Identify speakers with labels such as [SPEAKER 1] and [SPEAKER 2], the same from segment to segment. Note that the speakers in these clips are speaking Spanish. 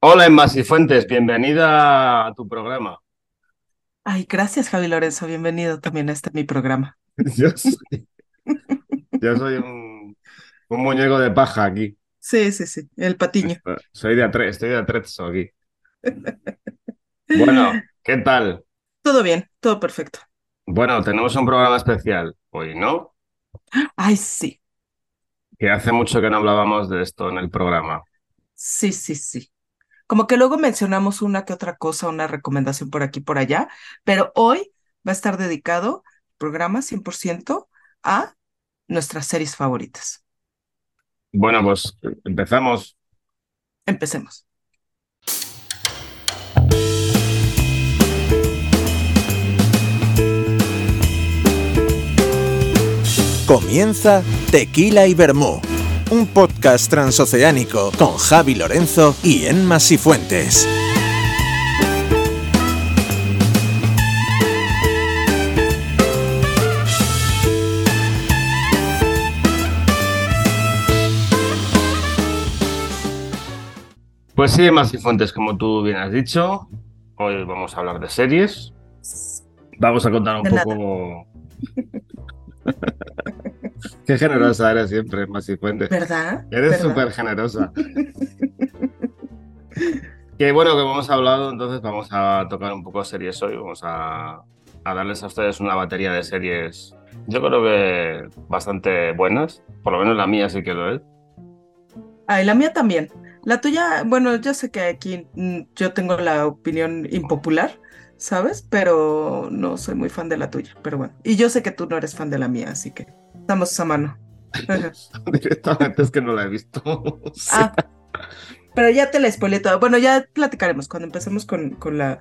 [SPEAKER 1] Hola Emma Fuentes, bienvenida a tu programa.
[SPEAKER 2] Ay, gracias Javi Lorenzo, bienvenido también a este mi programa.
[SPEAKER 1] Yo soy, yo soy un, un muñeco de paja aquí.
[SPEAKER 2] Sí, sí, sí, el patiño.
[SPEAKER 1] Soy de atre, estoy de atrezzo aquí. Bueno, ¿qué tal?
[SPEAKER 2] Todo bien, todo perfecto.
[SPEAKER 1] Bueno, tenemos un programa especial hoy, ¿no?
[SPEAKER 2] Ay, sí,
[SPEAKER 1] Que hace mucho que no hablábamos de esto en el programa.
[SPEAKER 2] sí, sí, sí. Como que luego mencionamos una que otra cosa, una recomendación por aquí, por allá, pero hoy va a estar dedicado el programa 100% a nuestras series favoritas.
[SPEAKER 1] Bueno, pues empezamos.
[SPEAKER 2] Empecemos.
[SPEAKER 3] Comienza Tequila y Vermú, un podcast transoceánico con Javi Lorenzo y Enma Sifuentes.
[SPEAKER 1] Pues sí, Emma Fuentes, como tú bien has dicho, hoy vamos a hablar de series. Vamos a contar un
[SPEAKER 2] De nada.
[SPEAKER 1] poco. Qué generosa eres siempre, Fuentes.
[SPEAKER 2] ¿Verdad?
[SPEAKER 1] Eres súper generosa. Qué bueno que hemos hablado, entonces vamos a tocar un poco series hoy. Vamos a, a darles a ustedes una batería de series, yo creo que bastante buenas. Por lo menos la mía sí que lo es.
[SPEAKER 2] Ay, la mía también. La tuya, bueno, yo sé que aquí mm, yo tengo la opinión impopular, ¿sabes? Pero no soy muy fan de la tuya, pero bueno. Y yo sé que tú no eres fan de la mía, así que estamos a mano.
[SPEAKER 1] Directamente es que no la he visto.
[SPEAKER 2] Ah, pero ya te la spoilé toda. Bueno, ya platicaremos cuando empecemos con, con la,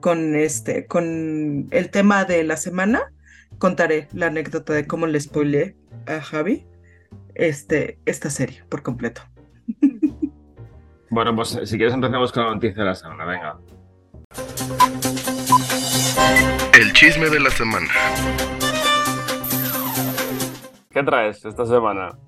[SPEAKER 2] con este, con el tema de la semana. Contaré la anécdota de cómo le spoileé a Javi este, esta serie por completo.
[SPEAKER 1] Bueno, pues si quieres empezamos con la noticia de la semana. Venga.
[SPEAKER 4] El chisme de la semana.
[SPEAKER 1] ¿Qué traes esta semana?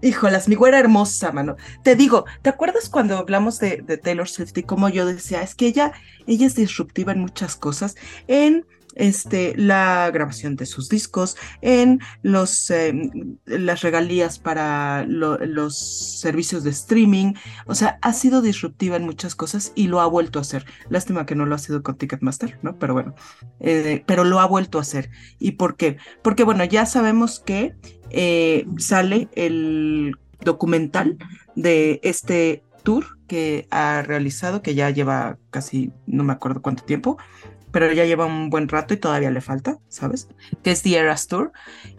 [SPEAKER 2] Híjolas, mi güera hermosa, mano. Te digo, ¿te acuerdas cuando hablamos de, de Taylor Swift y cómo yo decía, es que ella, ella es disruptiva en muchas cosas, en este, la grabación de sus discos, en los, eh, las regalías para lo- los servicios de streaming, o sea, ha sido disruptiva en muchas cosas y lo ha vuelto a hacer. Lástima que no lo ha sido con Ticketmaster, ¿no? Pero bueno, eh, pero lo ha vuelto a hacer. ¿Y por qué? Porque bueno, ya sabemos que eh, sale el documental de este tour que ha realizado, que ya lleva casi, no me acuerdo cuánto tiempo, pero ya lleva un buen rato y todavía le falta, ¿sabes? Que es The Eras Tour.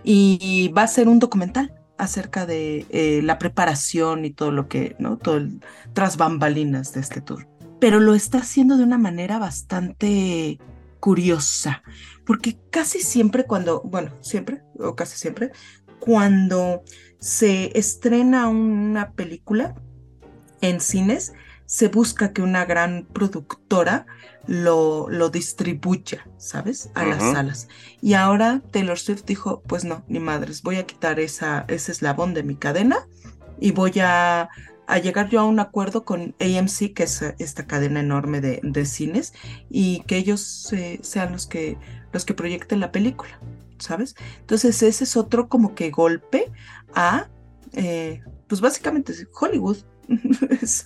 [SPEAKER 2] Y va a ser un documental acerca de eh, la preparación y todo lo que, ¿no? Todo el tras bambalinas de este tour. Pero lo está haciendo de una manera bastante curiosa, porque casi siempre cuando, bueno, siempre o casi siempre, cuando se estrena una película en cines, se busca que una gran productora lo, lo distribuya, ¿sabes? A las salas. Y ahora Taylor Swift dijo, pues no, ni madres, voy a quitar esa, ese eslabón de mi cadena y voy a, a llegar yo a un acuerdo con AMC, que es eh, esta cadena enorme de, de cines, y que ellos eh, sean los que, los que proyecten la película, ¿sabes? Entonces ese es otro como que golpe a, eh, pues básicamente Hollywood. es,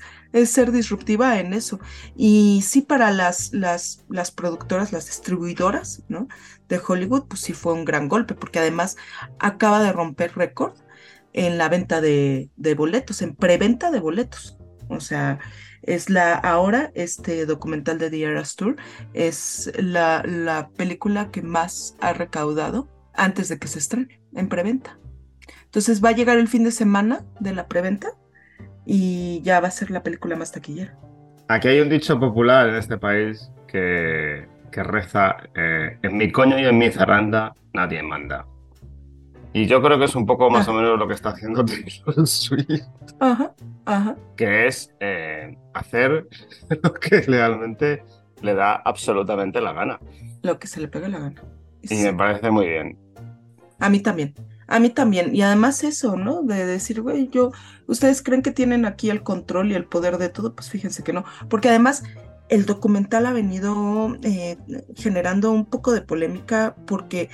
[SPEAKER 2] ser disruptiva en eso. Y sí para las, las, las productoras, las distribuidoras, ¿no? De Hollywood, pues sí fue un gran golpe, porque además acaba de romper récord en la venta de, de boletos, en preventa de boletos. O sea, es la ahora este documental de The Eras Tour es la, la película que más ha recaudado antes de que se estrene en preventa. Entonces va a llegar el fin de semana de la preventa y ya va a ser la película más taquillera.
[SPEAKER 1] Aquí hay un dicho popular en este país que, que reza: eh, En mi coño y en mi zaranda nadie manda. Y yo creo que es un poco más
[SPEAKER 2] Ah.
[SPEAKER 1] o menos lo que está haciendo Taylor Swift,
[SPEAKER 2] Ajá, ajá.
[SPEAKER 1] que es eh, hacer lo que realmente le da absolutamente la gana.
[SPEAKER 2] Lo que se le pega la gana.
[SPEAKER 1] Y
[SPEAKER 2] Sí.
[SPEAKER 1] me parece muy bien.
[SPEAKER 2] A mí también. A mí también, y además eso, ¿no? De decir, güey, yo, ustedes creen que tienen aquí el control y el poder de todo, pues fíjense que no, porque además el documental ha venido eh, generando un poco de polémica porque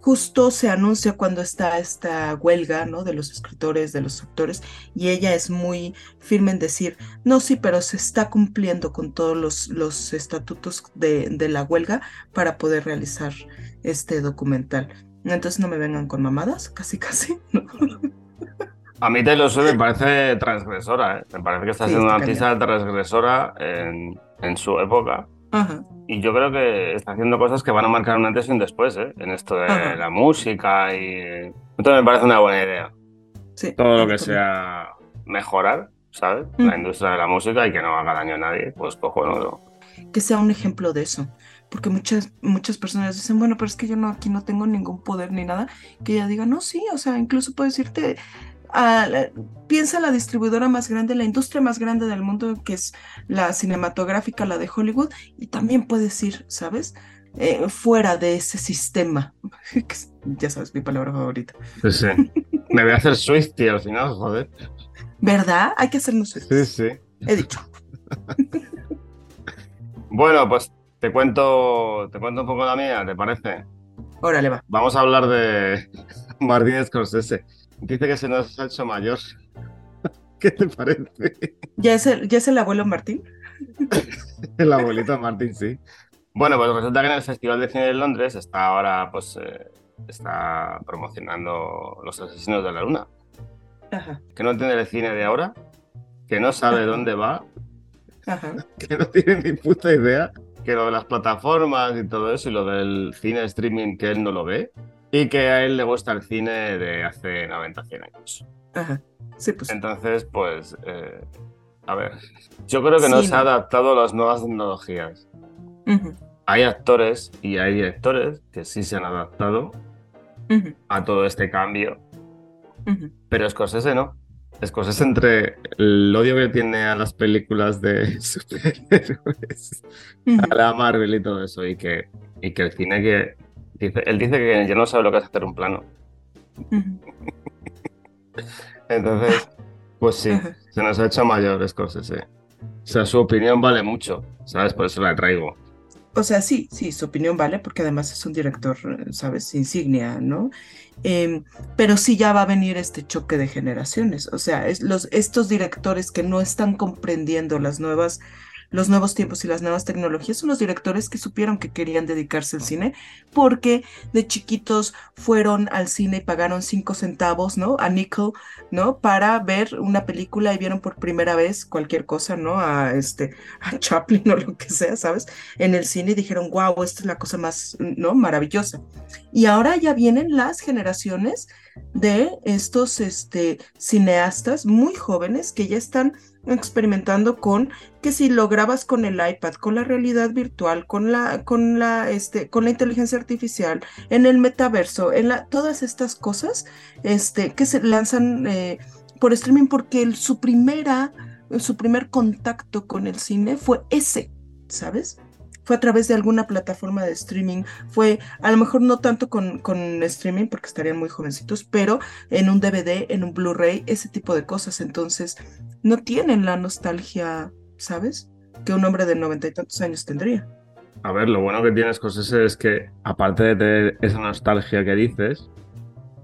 [SPEAKER 2] justo se anuncia cuando está esta huelga, ¿no? De los escritores, de los actores, y ella es muy firme en decir, no, sí, pero se está cumpliendo con todos los, los estatutos de, de la huelga para poder realizar este documental. Entonces no me vengan con mamadas, casi, casi. ¿no?
[SPEAKER 1] A mí Taylor Swift me parece transgresora, ¿eh? me parece que está
[SPEAKER 2] Sí,
[SPEAKER 1] siendo una artista transgresora en, en su época.
[SPEAKER 2] Ajá.
[SPEAKER 1] Y yo creo que está haciendo cosas que van a marcar un antes y un después, ¿eh? En esto de
[SPEAKER 2] Ajá.
[SPEAKER 1] la música y... Entonces me parece una buena idea.
[SPEAKER 2] Sí,
[SPEAKER 1] Todo lo que sea mejorar, ¿sabes?
[SPEAKER 2] Mm.
[SPEAKER 1] La industria de la música y que no haga daño a nadie, pues cojonudo.
[SPEAKER 2] que sea un ejemplo de eso. Porque muchas, muchas personas dicen, bueno, pero es que yo no, aquí no tengo ningún poder ni nada. Que ella diga, no, sí, o sea, incluso puedes irte a, la- piensa la distribuidora más grande, la industria más grande del mundo, que es la cinematográfica, la de Hollywood, y también puedes ir, ¿sabes? Eh, fuera de ese sistema. Ya sabes, mi palabra favorita.
[SPEAKER 1] Sí, sí. Me voy a hacer Swifty al final, joder.
[SPEAKER 2] ¿Verdad? Hay que hacernos
[SPEAKER 1] Sí, sí.
[SPEAKER 2] He dicho.
[SPEAKER 1] Bueno, pues te cuento, te cuento un poco la mía, ¿te parece?
[SPEAKER 2] Órale, va.
[SPEAKER 1] Vamos a hablar de Martin Scorsese. Dice que se nos ha hecho mayor. ¿Qué te parece?
[SPEAKER 2] ¿Ya es el, ya es el abuelo Martín?
[SPEAKER 1] El abuelito de Martin, sí. Bueno, pues resulta que en el Festival de Cine de Londres está ahora, pues, eh, está promocionando Los Asesinos de la Luna.
[SPEAKER 2] Ajá,
[SPEAKER 1] Que no entiende el cine de ahora, que no sabe dónde va,
[SPEAKER 2] ajá.
[SPEAKER 1] que no tiene ni puta idea, que lo de las plataformas y todo eso y lo del cine streaming que él no lo ve y que a él le gusta el cine de hace 90, 100 años.
[SPEAKER 2] Ajá. Sí, pues.
[SPEAKER 1] Entonces, pues, eh, a ver, yo creo que no se ha adaptado a las nuevas tecnologías.
[SPEAKER 2] ujú,
[SPEAKER 1] Hay actores y hay directores que sí se han adaptado a todo este cambio,
[SPEAKER 2] ujú.
[SPEAKER 1] pero Scorsese no. Scorsese entre el odio que tiene a las películas de superhéroes, a la Marvel y todo eso, y que, y que el cine que... Dice, él dice que ya no sabe lo que es hacer un plano. Entonces, pues sí, se nos ha hecho mayor Scorsese. O sea, su opinión vale mucho, ¿sabes? Por eso la traigo.
[SPEAKER 2] O sea, sí, sí, su opinión vale, porque además es un director, ¿sabes? Insignia, ¿no? Em, pero sí ya va a venir este choque de generaciones. O sea, es los, estos directores que no están comprendiendo las nuevas, los nuevos tiempos y las nuevas tecnologías son los directores que supieron que querían dedicarse al cine porque de chiquitos fueron al cine y pagaron cinco centavos, ¿no? A nickel, ¿no? Para ver una película y vieron por primera vez cualquier cosa, ¿no? A este, a Chaplin o lo que sea, ¿sabes? en el cine y dijeron, wow, esta es la cosa más, ¿no? Maravillosa. Y ahora ya vienen las generaciones de estos este, cineastas muy jóvenes que ya están experimentando con que si lo grabas con el iPad, con la realidad virtual, con la, con la, este, con la inteligencia artificial, en el metaverso, en la, todas estas cosas, este, que se lanzan eh, por streaming porque su primera, su primer contacto con el cine fue ese, ¿sabes? Fue a través de alguna plataforma de streaming, fue a lo mejor no tanto con, streaming porque estarían muy jovencitos, pero en un DVD, en un Blu-ray, ese tipo de cosas. Entonces, no tienen la nostalgia, ¿sabes? Que un hombre de noventa y tantos años tendría.
[SPEAKER 1] A ver, lo bueno que tiene Scorsese es que, aparte de tener esa nostalgia que dices,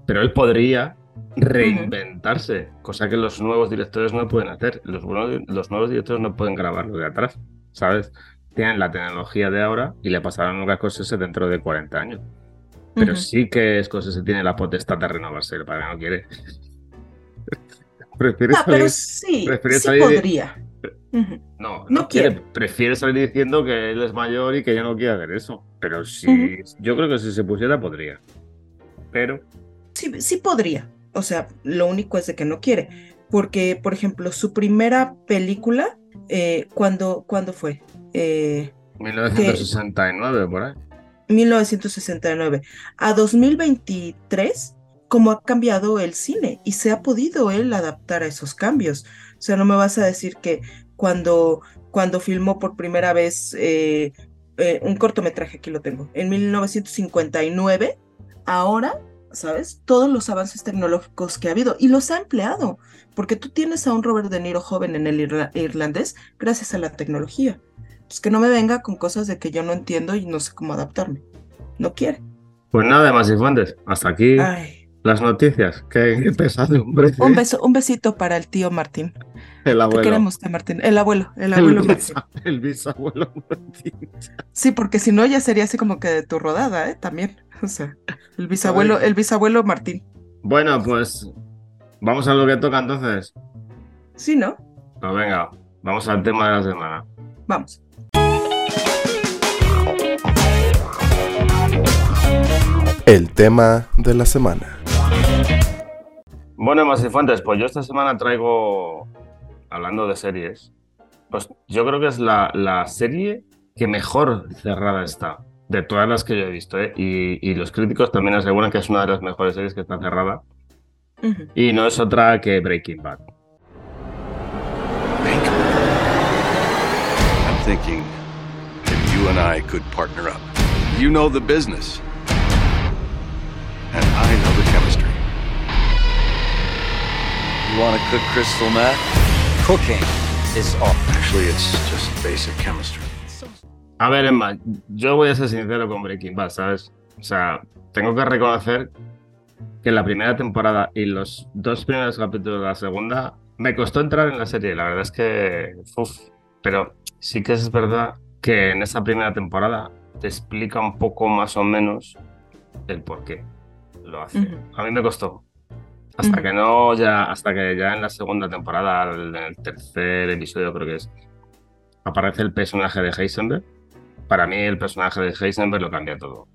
[SPEAKER 1] pero él podría reinventarse, cosa que los nuevos directores no pueden hacer. Los, los nuevos directores no pueden grabarlo de atrás, ¿sabes? Tienen la tecnología de ahora y le pasarán lo que a Scorsese dentro de 40 años. Pero
[SPEAKER 2] Ujú.
[SPEAKER 1] sí que Scorsese tiene la potestad de renovarse, para que no quiere. Prefiere
[SPEAKER 2] Ah, pero
[SPEAKER 1] salir-
[SPEAKER 2] sí,
[SPEAKER 1] prefiere
[SPEAKER 2] sí
[SPEAKER 1] salir de-
[SPEAKER 2] podría.
[SPEAKER 1] No, no,
[SPEAKER 2] No
[SPEAKER 1] quiere.
[SPEAKER 2] quiere.
[SPEAKER 1] Prefiere salir diciendo que él es mayor y que ya no quiere hacer eso. Pero sí, yo creo que si se pusiera podría. Pero
[SPEAKER 2] Sí, sí podría. O sea, lo único es de que no quiere. Porque, por ejemplo, su primera película, eh, ¿cuándo, ¿cuándo fue? Eh,
[SPEAKER 1] 1969 por ahí.
[SPEAKER 2] 1969 a 2023, cómo ha cambiado el cine y se ha podido él adaptar a esos cambios. O sea, no me vas a decir que cuando, cuando filmó por primera vez eh, eh, un cortometraje, aquí lo tengo, en 1959, ahora ¿sabes? Todos los avances tecnológicos que ha habido y los ha empleado, porque tú tienes a un Robert De Niro joven en el irlandés gracias a la tecnología. Pues que no me venga con cosas de que yo no entiendo y no sé cómo adaptarme. No quiere.
[SPEAKER 1] Pues nada más y fuentes. Hasta aquí las noticias. Qué, pesado, hombre.
[SPEAKER 2] Un, beso, un besito para el tío Martín.
[SPEAKER 1] El abuelo.
[SPEAKER 2] Te queremos, tío Martín. El abuelo. El abuelo
[SPEAKER 1] el, el bisabuelo Martín.
[SPEAKER 2] Sí, porque si no ya sería así como que de tu rodada, ¿eh? También. O sea, el bisabuelo, el bisabuelo Martín.
[SPEAKER 1] Bueno, pues vamos a lo que toca entonces.
[SPEAKER 2] Sí, ¿no?
[SPEAKER 1] Pues venga, vamos al tema de la semana.
[SPEAKER 2] Vamos.
[SPEAKER 4] El tema de la semana.
[SPEAKER 1] Bueno, más fuentes, pues yo esta semana traigo, hablando de series, pues yo creo que es la, la serie que mejor cerrada está de todas las que yo he visto. ¿eh? Y, y, los críticos también aseguran que es una de las mejores series que está cerrada. Uh -huh. Y no es otra que Breaking Bad.
[SPEAKER 5] Thinking if you and I could partner up. You know the business. And I know the chemistry. You want to cook crystal meth?
[SPEAKER 6] Cooking is art.
[SPEAKER 5] Actually, it's just basic chemistry.
[SPEAKER 1] A ver, Emma, yo voy a ser sincero con Breaking Bad, ¿sabes? O sea, tengo que reconocer que la primera temporada y los dos primeros capítulos de la segunda me costó entrar en la serie. La verdad es que. Uf, pero sí que es verdad que en esa primera temporada te explica un poco más o menos el por qué lo hace. Uh -huh. A mí me costó. Hasta uh -huh. que no, ya, hasta que ya en la segunda temporada, en el tercer episodio creo que es, aparece el personaje de Heisenberg. Para mí el personaje de Heisenberg lo cambia todo.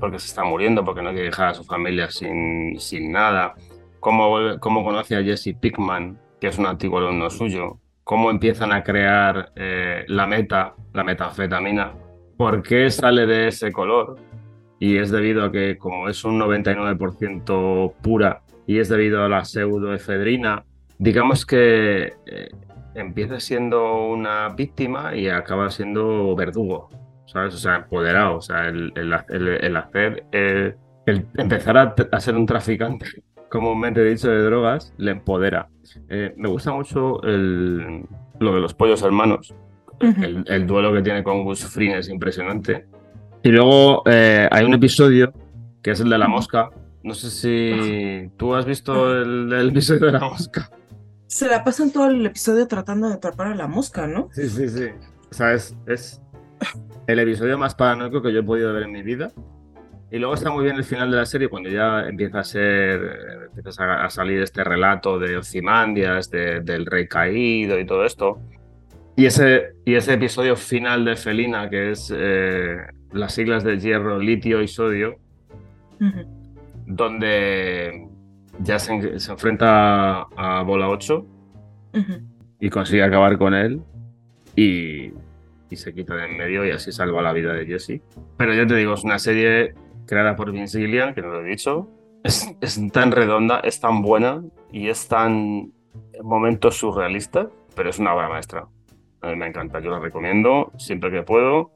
[SPEAKER 1] Porque se está muriendo, porque no quiere dejar a su familia sin, sin nada. Cómo, cómo conoce a Jesse Pickman, que es un antiguo alumno suyo. Cómo empiezan a crear eh, la meta, la metanfetamina. ¿Por qué sale de ese color? Y es debido a que como es un 99% pura y es debido a la pseudoefedrina, digamos que eh, empieza siendo una víctima y acaba siendo verdugo, ¿sabes? O sea, empoderado, o sea, el, el, el, el hacer, el, empezar a, a, ser un traficante, comúnmente dicho, de drogas, le empodera. Eh, me gusta mucho lo de los pollos hermanos, uh -huh. el, duelo que tiene con Gus Fring es impresionante. Y luego eh, hay un episodio que es el de la mosca. No sé si tú has visto el, el episodio de la mosca
[SPEAKER 2] se la pasan todo el episodio tratando de atrapar a la mosca, ¿no?
[SPEAKER 1] Sí, sí, sí. O sea, es, es, el episodio más paranoico que yo he podido ver en mi vida. Y luego está muy bien el final de la serie cuando ya empieza a ser, empiezas a, salir este relato de Ozymandias, de, del rey caído y todo esto. Y ese, y ese episodio final de Felina, que es eh, las siglas de hierro, litio y sodio, uh -huh. donde ya se, se enfrenta a, a, Bola 8 uh -huh. y consigue acabar con él y, y, se quita de en medio y así salva la vida de Jesse. Pero ya te digo, es una serie creada por Vince Gillian, que no lo he dicho. Es, es tan redonda, es tan buena y es tan momentos surrealistas, pero es una obra maestra. A mí me encanta, yo la recomiendo siempre que puedo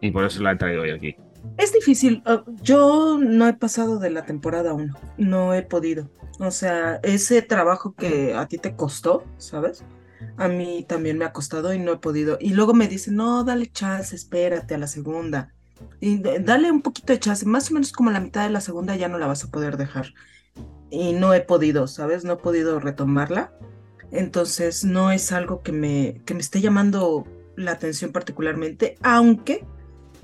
[SPEAKER 1] y por eso la he traído hoy aquí.
[SPEAKER 2] Es difícil. Uh, yo no he pasado de la temporada 1. No he podido. O sea, ese trabajo que a ti te costó, ¿sabes? A mí también me ha costado y no he podido. Y luego me dicen, no, dale chance, espérate a la segunda. Y dale un poquito de chance. Más o menos como la mitad de la segunda ya no la vas a poder dejar. Y no he podido, ¿sabes? No he podido retomarla. Entonces no es algo que me, que me esté llamando la atención particularmente, aunque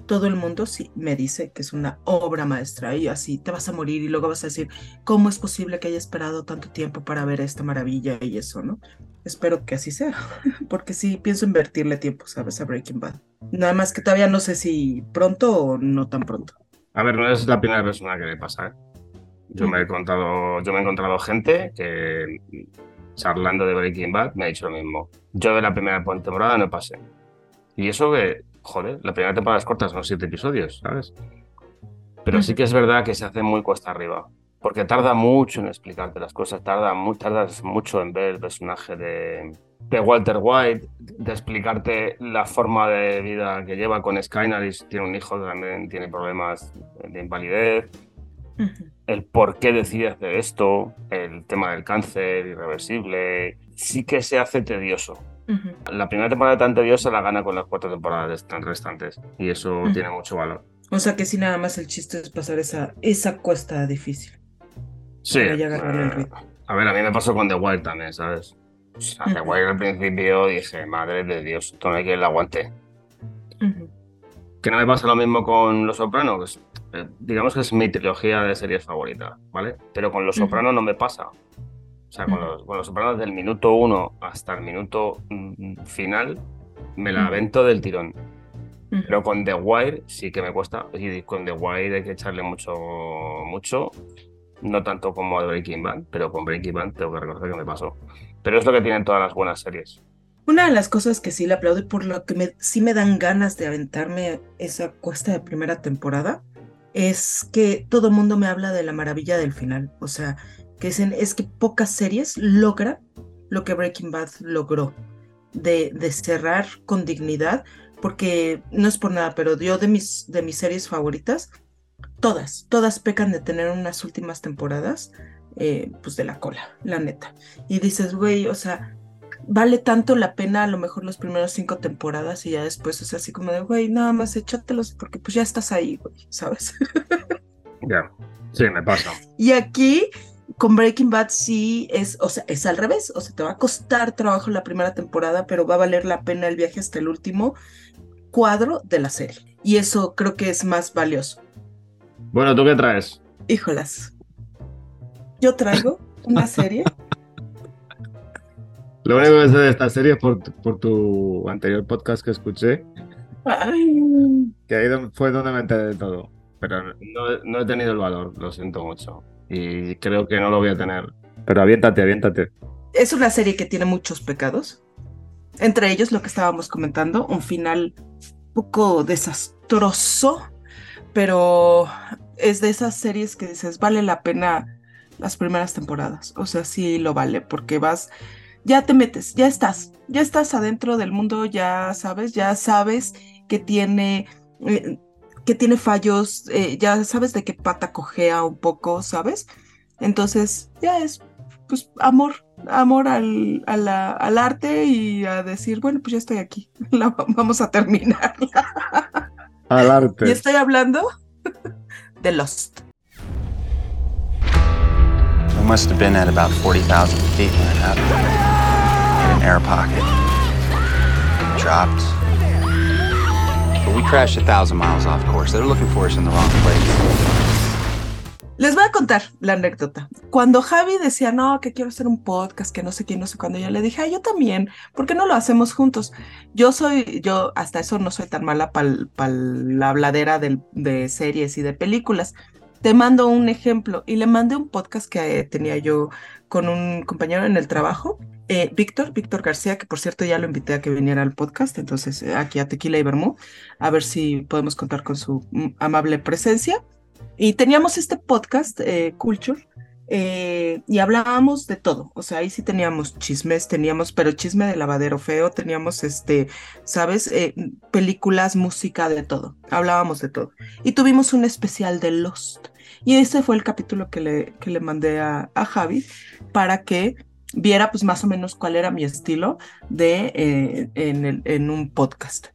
[SPEAKER 2] todo el mundo sí me dice que es una obra maestra y así te vas a morir y luego vas a decir, ¿cómo es posible que haya esperado tanto tiempo para ver esta maravilla y eso, no? Espero que así sea, porque sí pienso invertirle tiempo, ¿sabes? A Breaking Bad. Nada más que todavía no sé si pronto o no tan pronto.
[SPEAKER 1] A ver, no es la primera persona que le pasa, ¿eh? Yo me he contado, yo me he encontrado gente que charlando de Breaking Bad me ha dicho lo mismo. Yo de la primera temporada no pasé. Y eso que joder, la primera temporada es corta, son siete episodios, ¿sabes? Pero sí que es verdad que se hace muy cuesta arriba, porque tarda mucho en explicarte las cosas, tarda mu tardas mucho en ver el personaje de, de, Walter White, de explicarte la forma de vida que lleva con Skyner y tiene un hijo también tiene problemas de invalidez. El por qué decide hacer esto, el tema del cáncer irreversible, sí que se hace tedioso.
[SPEAKER 2] Ujú.
[SPEAKER 1] La primera temporada tan tediosa la gana con las cuatro temporadas tan restantes y eso
[SPEAKER 2] Ujú.
[SPEAKER 1] tiene mucho valor.
[SPEAKER 2] O sea que sí, nada más el chiste es pasar esa, esa cuesta difícil.
[SPEAKER 1] Sí,
[SPEAKER 2] Para ya el
[SPEAKER 1] eh,
[SPEAKER 2] ritmo.
[SPEAKER 1] a ver, a mí me pasó con The Wire también, ¿sabes? O sea, The. Wire al principio dije, madre de Dios, esto no hay quien la aguante. Que no me pasa lo mismo con Los Sopranos, que es, eh, digamos que es mi trilogía de series favorita, ¿vale? Pero con Los. Sopranos no me pasa. O sea, con los, con los Sopranos del minuto uno hasta el minuto mm, final me la avento del tirón. Pero con The Wire sí que me cuesta. Y con The Wire hay que echarle mucho, mucho. No tanto como a Breaking Bad, pero con Breaking Bad tengo que reconocer que me pasó. Pero es lo que tienen todas las buenas series.
[SPEAKER 2] Una de las cosas que sí le aplaudo y por lo que me, sí me dan ganas de aventarme esa cuesta de primera temporada es que todo el mundo me habla de la maravilla del final. O sea, que dicen es que pocas series logran lo que Breaking Bad logró, de, de cerrar con dignidad, porque no es por nada, pero yo de mis, de mis series favoritas, todas, todas pecan de tener unas últimas temporadas, eh, pues de la cola, la neta. Y dices, güey, o sea, vale tanto la pena a lo mejor los primeros cinco temporadas y ya después es así como de, güey, nada más échatelos porque pues ya estás ahí, güey, ¿sabes?
[SPEAKER 1] Ya. Sí, me pasa.
[SPEAKER 2] Y aquí con Breaking Bad sí es, o sea, es al revés, o sea, te va a costar trabajo la primera temporada, pero va a valer la pena el viaje hasta el último cuadro de la serie. Y eso creo que es más valioso.
[SPEAKER 1] Bueno, ¿tú qué traes?
[SPEAKER 2] Híjolas. Yo traigo una serie.
[SPEAKER 1] Lo único que sé de esta serie es por, tu- por tu anterior podcast que escuché,
[SPEAKER 2] Ay,
[SPEAKER 1] que ahí fue donde me enteré de todo. Pero no, no he tenido el valor, lo siento mucho. Y creo que no lo voy a tener. Pero aviéntate, aviéntate.
[SPEAKER 2] es una serie que tiene muchos pecados. Entre ellos lo que estábamos comentando, un final un poco desastroso, pero es de esas series que dices, vale la pena las primeras temporadas. O sea, sí lo vale, porque vas, ya te metes, ya estás, ya estás adentro del mundo, ya sabes, ya sabes que tiene, eh, que tiene fallos, eh, ya sabes de qué pata cojea un poco, ¿sabes? Entonces, ya es, pues, amor, amor al, a al arte y a decir, bueno, pues ya estoy aquí, la vamos a terminar.
[SPEAKER 1] Al arte.
[SPEAKER 2] Y estoy hablando de Lost.
[SPEAKER 6] We must have been at about 40,000 feet when it happened. Hit an air pocket. Dropped. But we crashed a thousand miles off course. They're looking for us in the wrong place.
[SPEAKER 2] Les voy a contar la anécdota. Cuando Javi decía, no, que quiero hacer un podcast, que no sé quién, no sé cuándo, yo le dije, yo también, ¿por qué no lo hacemos juntos? Yo soy, yo hasta eso no soy tan mala para la habladera del- de series y de películas. Te mando un ejemplo y le mandé un podcast que eh, tenía yo con un compañero en el trabajo, eh, Víctor, Víctor García, que por cierto ya lo invité a que viniera al podcast, entonces eh, aquí a Tequila y Bermú, a ver si podemos contar con su mm, amable presencia. Y teníamos este podcast, eh, Culture, eh, y hablábamos de todo. O sea, ahí sí teníamos chismes, teníamos, pero chisme de lavadero feo, teníamos, este, ¿sabes? Eh, películas, música, de todo. Hablábamos de todo. Y tuvimos un especial de Lost. Y ese fue el capítulo que le, que le mandé a, a Javi para que viera pues más o menos cuál era mi estilo de en, el- en un podcast.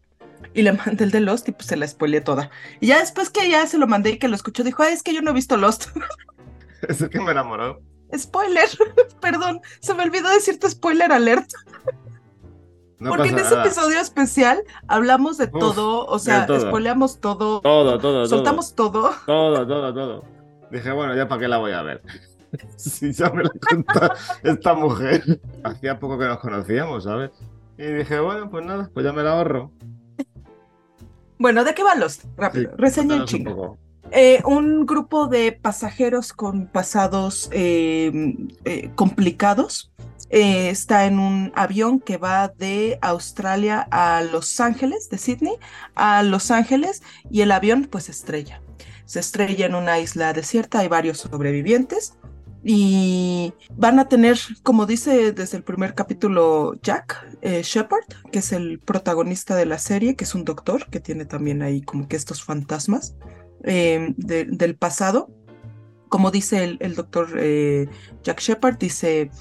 [SPEAKER 2] Y le mandé el de Lost y pues se la spoileé toda. Y ya después que ya se lo mandé y que lo escuchó, dijo, "Ay, es que yo no he visto Lost.
[SPEAKER 1] Es que me enamoró.
[SPEAKER 2] spoiler, perdón, se me olvidó decirte spoiler alert.
[SPEAKER 1] No
[SPEAKER 2] porque en ese
[SPEAKER 1] nada.
[SPEAKER 2] episodio especial hablamos de
[SPEAKER 1] Uf,
[SPEAKER 2] todo, o sea,
[SPEAKER 1] todo.
[SPEAKER 2] spoileamos todo,
[SPEAKER 1] Todo, todo,
[SPEAKER 2] soltamos todo.
[SPEAKER 1] todo. Todo, todo. Dije, bueno, ya para qué la voy a ver. Si ya me la cuenta esta mujer. Hacía poco que nos conocíamos, ¿sabes? Y dije, bueno, pues nada, pues ya me la ahorro.
[SPEAKER 2] Bueno, ¿de qué va Lost? Rápido,
[SPEAKER 1] Sí,
[SPEAKER 2] reseña en
[SPEAKER 1] un.
[SPEAKER 2] Eh, un grupo de pasajeros con pasados eh, eh, complicados eh, está en un avión que va de Australia a Los Ángeles, de Sydney a Los Ángeles, y el avión pues estrella. Se estrella en una isla desierta, hay varios sobrevivientes y van a tener, como dice desde el primer capítulo Jack eh, Shepard, que es el protagonista de la serie, que es un doctor que tiene también ahí como que estos fantasmas eh, de- del pasado. como dice el, el doctor eh, Jack Shepard, dice,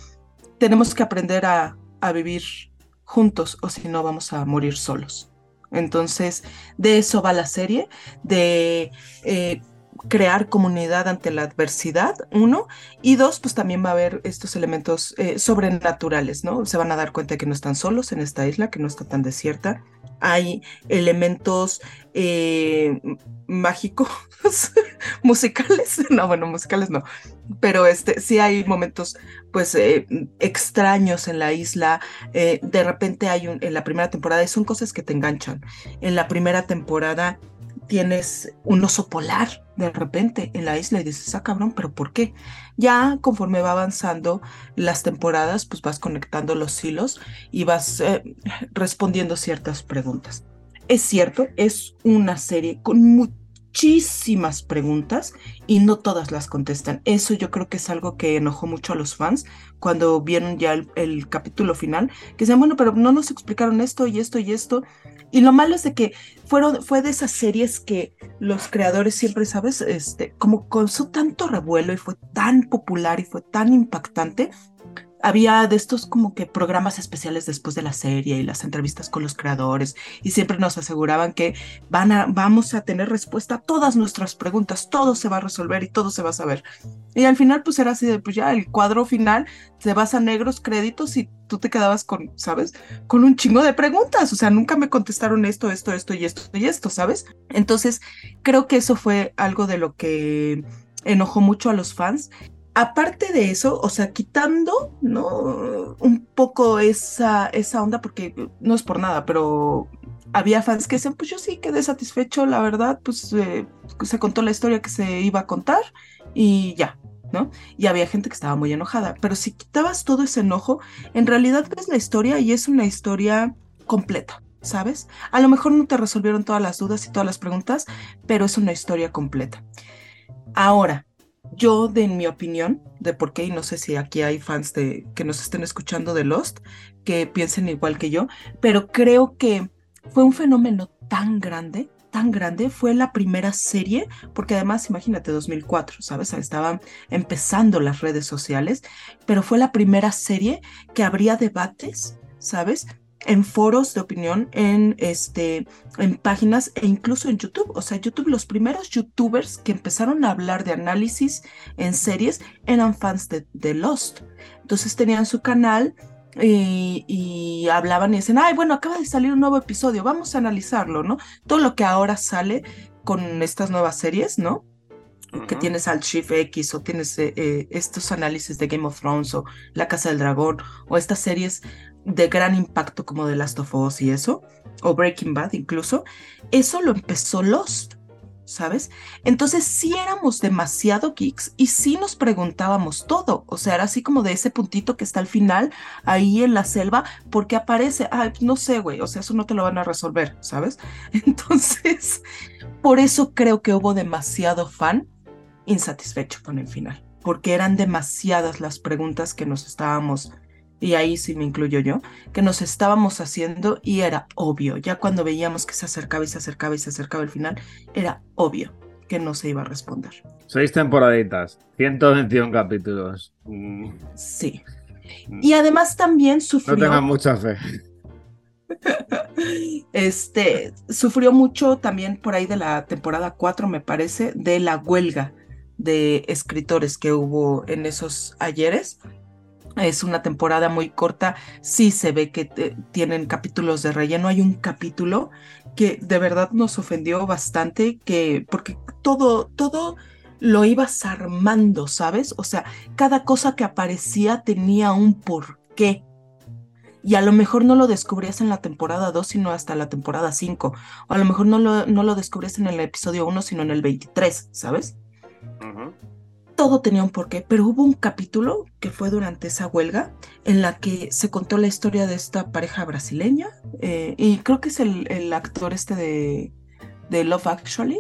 [SPEAKER 2] tenemos que aprender a, a vivir juntos o si no vamos a morir solos. Entonces, de eso va la serie, de crear comunidad ante la adversidad, uno, y dos, pues también va a haber estos elementos eh, sobrenaturales, ¿no? Se van a dar cuenta que no están solos en esta isla, que no está tan desierta. Hay elementos eh, mágicos, musicales, no, bueno, musicales no, pero este, sí hay momentos, pues, eh, extraños en la isla. de repente hay un, en la primera temporada, y son cosas que te enganchan. En la primera temporada tienes un oso polar de repente en la isla y dices, ah, cabrón, pero ¿por qué? Ya conforme va avanzando las temporadas, pues vas conectando los hilos y vas eh, respondiendo ciertas preguntas. Es cierto, es una serie con muchísimas preguntas y no todas las contestan. Eso yo creo que es algo que enojó mucho a los fans cuando vieron ya el, capítulo final, que decían, bueno, pero no nos explicaron esto y esto y esto. Y lo malo es de que fueron, fue de esas series que los creadores siempre, ¿sabes? Este, como causó tanto revuelo y fue tan popular y fue tan impactante, había de estos como que programas especiales después de la serie y las entrevistas con los creadores y siempre nos aseguraban que van a, vamos a tener respuesta a todas nuestras preguntas, todo se va a resolver y todo se va a saber. Y al final pues era así de, pues ya el cuadro final se basa en negros créditos y tú te quedabas con, ¿sabes? Con un chingo de preguntas, o sea, nunca me contestaron esto, esto, esto y esto y esto, ¿sabes? Entonces creo que eso fue algo de lo que enojó mucho a los fans aparte de eso, o sea, quitando, ¿no? Un poco esa, esa onda, porque no es por nada, pero había fans que decían, pues yo sí quedé satisfecho, la verdad, pues eh, se contó la historia que se iba a contar y ya, ¿no? Y había gente que estaba muy enojada, pero si quitabas todo ese enojo, en realidad ves la historia y es una historia completa. ¿Sabes? A lo mejor no te resolvieron todas las dudas y todas las preguntas, pero es una historia completa. Ahora, yo, de en mi opinión, de por qué, y no sé si aquí hay fans de, que nos estén escuchando de Lost, que piensen igual que yo, pero creo que fue un fenómeno tan grande, tan grande, fue la primera serie, porque además, imagínate, 2004, ¿sabes? Estaban empezando las redes sociales, pero fue la primera serie que habría debates, ¿sabes? En foros de opinión, en, este, en páginas e incluso en YouTube. O sea, YouTube, los primeros youtubers que empezaron a hablar de análisis en series eran fans de, de Lost. Entonces tenían su canal y, y, hablaban y decían, ay, bueno, acaba de salir un nuevo episodio, vamos a analizarlo, ¿no? Todo lo que ahora sale con estas nuevas series, ¿no? que tienes al Chief X o tienes eh, eh, estos análisis de Game of Thrones o La Casa del Dragón o estas series de gran impacto como The Last of Us y eso, o Breaking Bad incluso, eso lo empezó Lost, ¿sabes? Entonces sí éramos demasiado geeks y sí nos preguntábamos todo, o sea, era así como de ese puntito que está al final, ahí en la selva, porque aparece, ah, no sé, güey, o sea, eso no te lo van a resolver, ¿sabes? Entonces, por eso creo que hubo demasiado fan insatisfecho con el final, porque eran demasiadas las preguntas que nos estábamos y ahí sí me incluyo yo, que nos estábamos haciendo y era obvio, ya cuando veíamos que se acercaba y se acercaba y se acercaba el final, era obvio que no se iba a responder.
[SPEAKER 1] Seis temporaditas, 121 capítulos. Mm.
[SPEAKER 2] Sí. Y además también sufrió...
[SPEAKER 1] No tengan mucha fe.
[SPEAKER 2] Este, sufrió mucho también por ahí de la temporada 4, me parece, de la huelga de escritores que hubo en esos ayeres es una temporada muy corta, sí se ve que eh, tienen capítulos de relleno. Hay un capítulo que de verdad nos ofendió bastante, que porque todo, todo lo ibas armando, ¿sabes? O sea, cada cosa que aparecía tenía un porqué. Y a lo mejor no lo descubrías en la temporada 2, sino hasta la temporada 5. O a lo mejor no lo, no lo descubrías en el episodio 1, sino en el 23, ¿sabes? Todo tenía un porqué, pero hubo un capítulo que fue durante esa huelga en la que se contó la historia de esta pareja brasileña eh, y creo que es el, actor este de, de Love Actually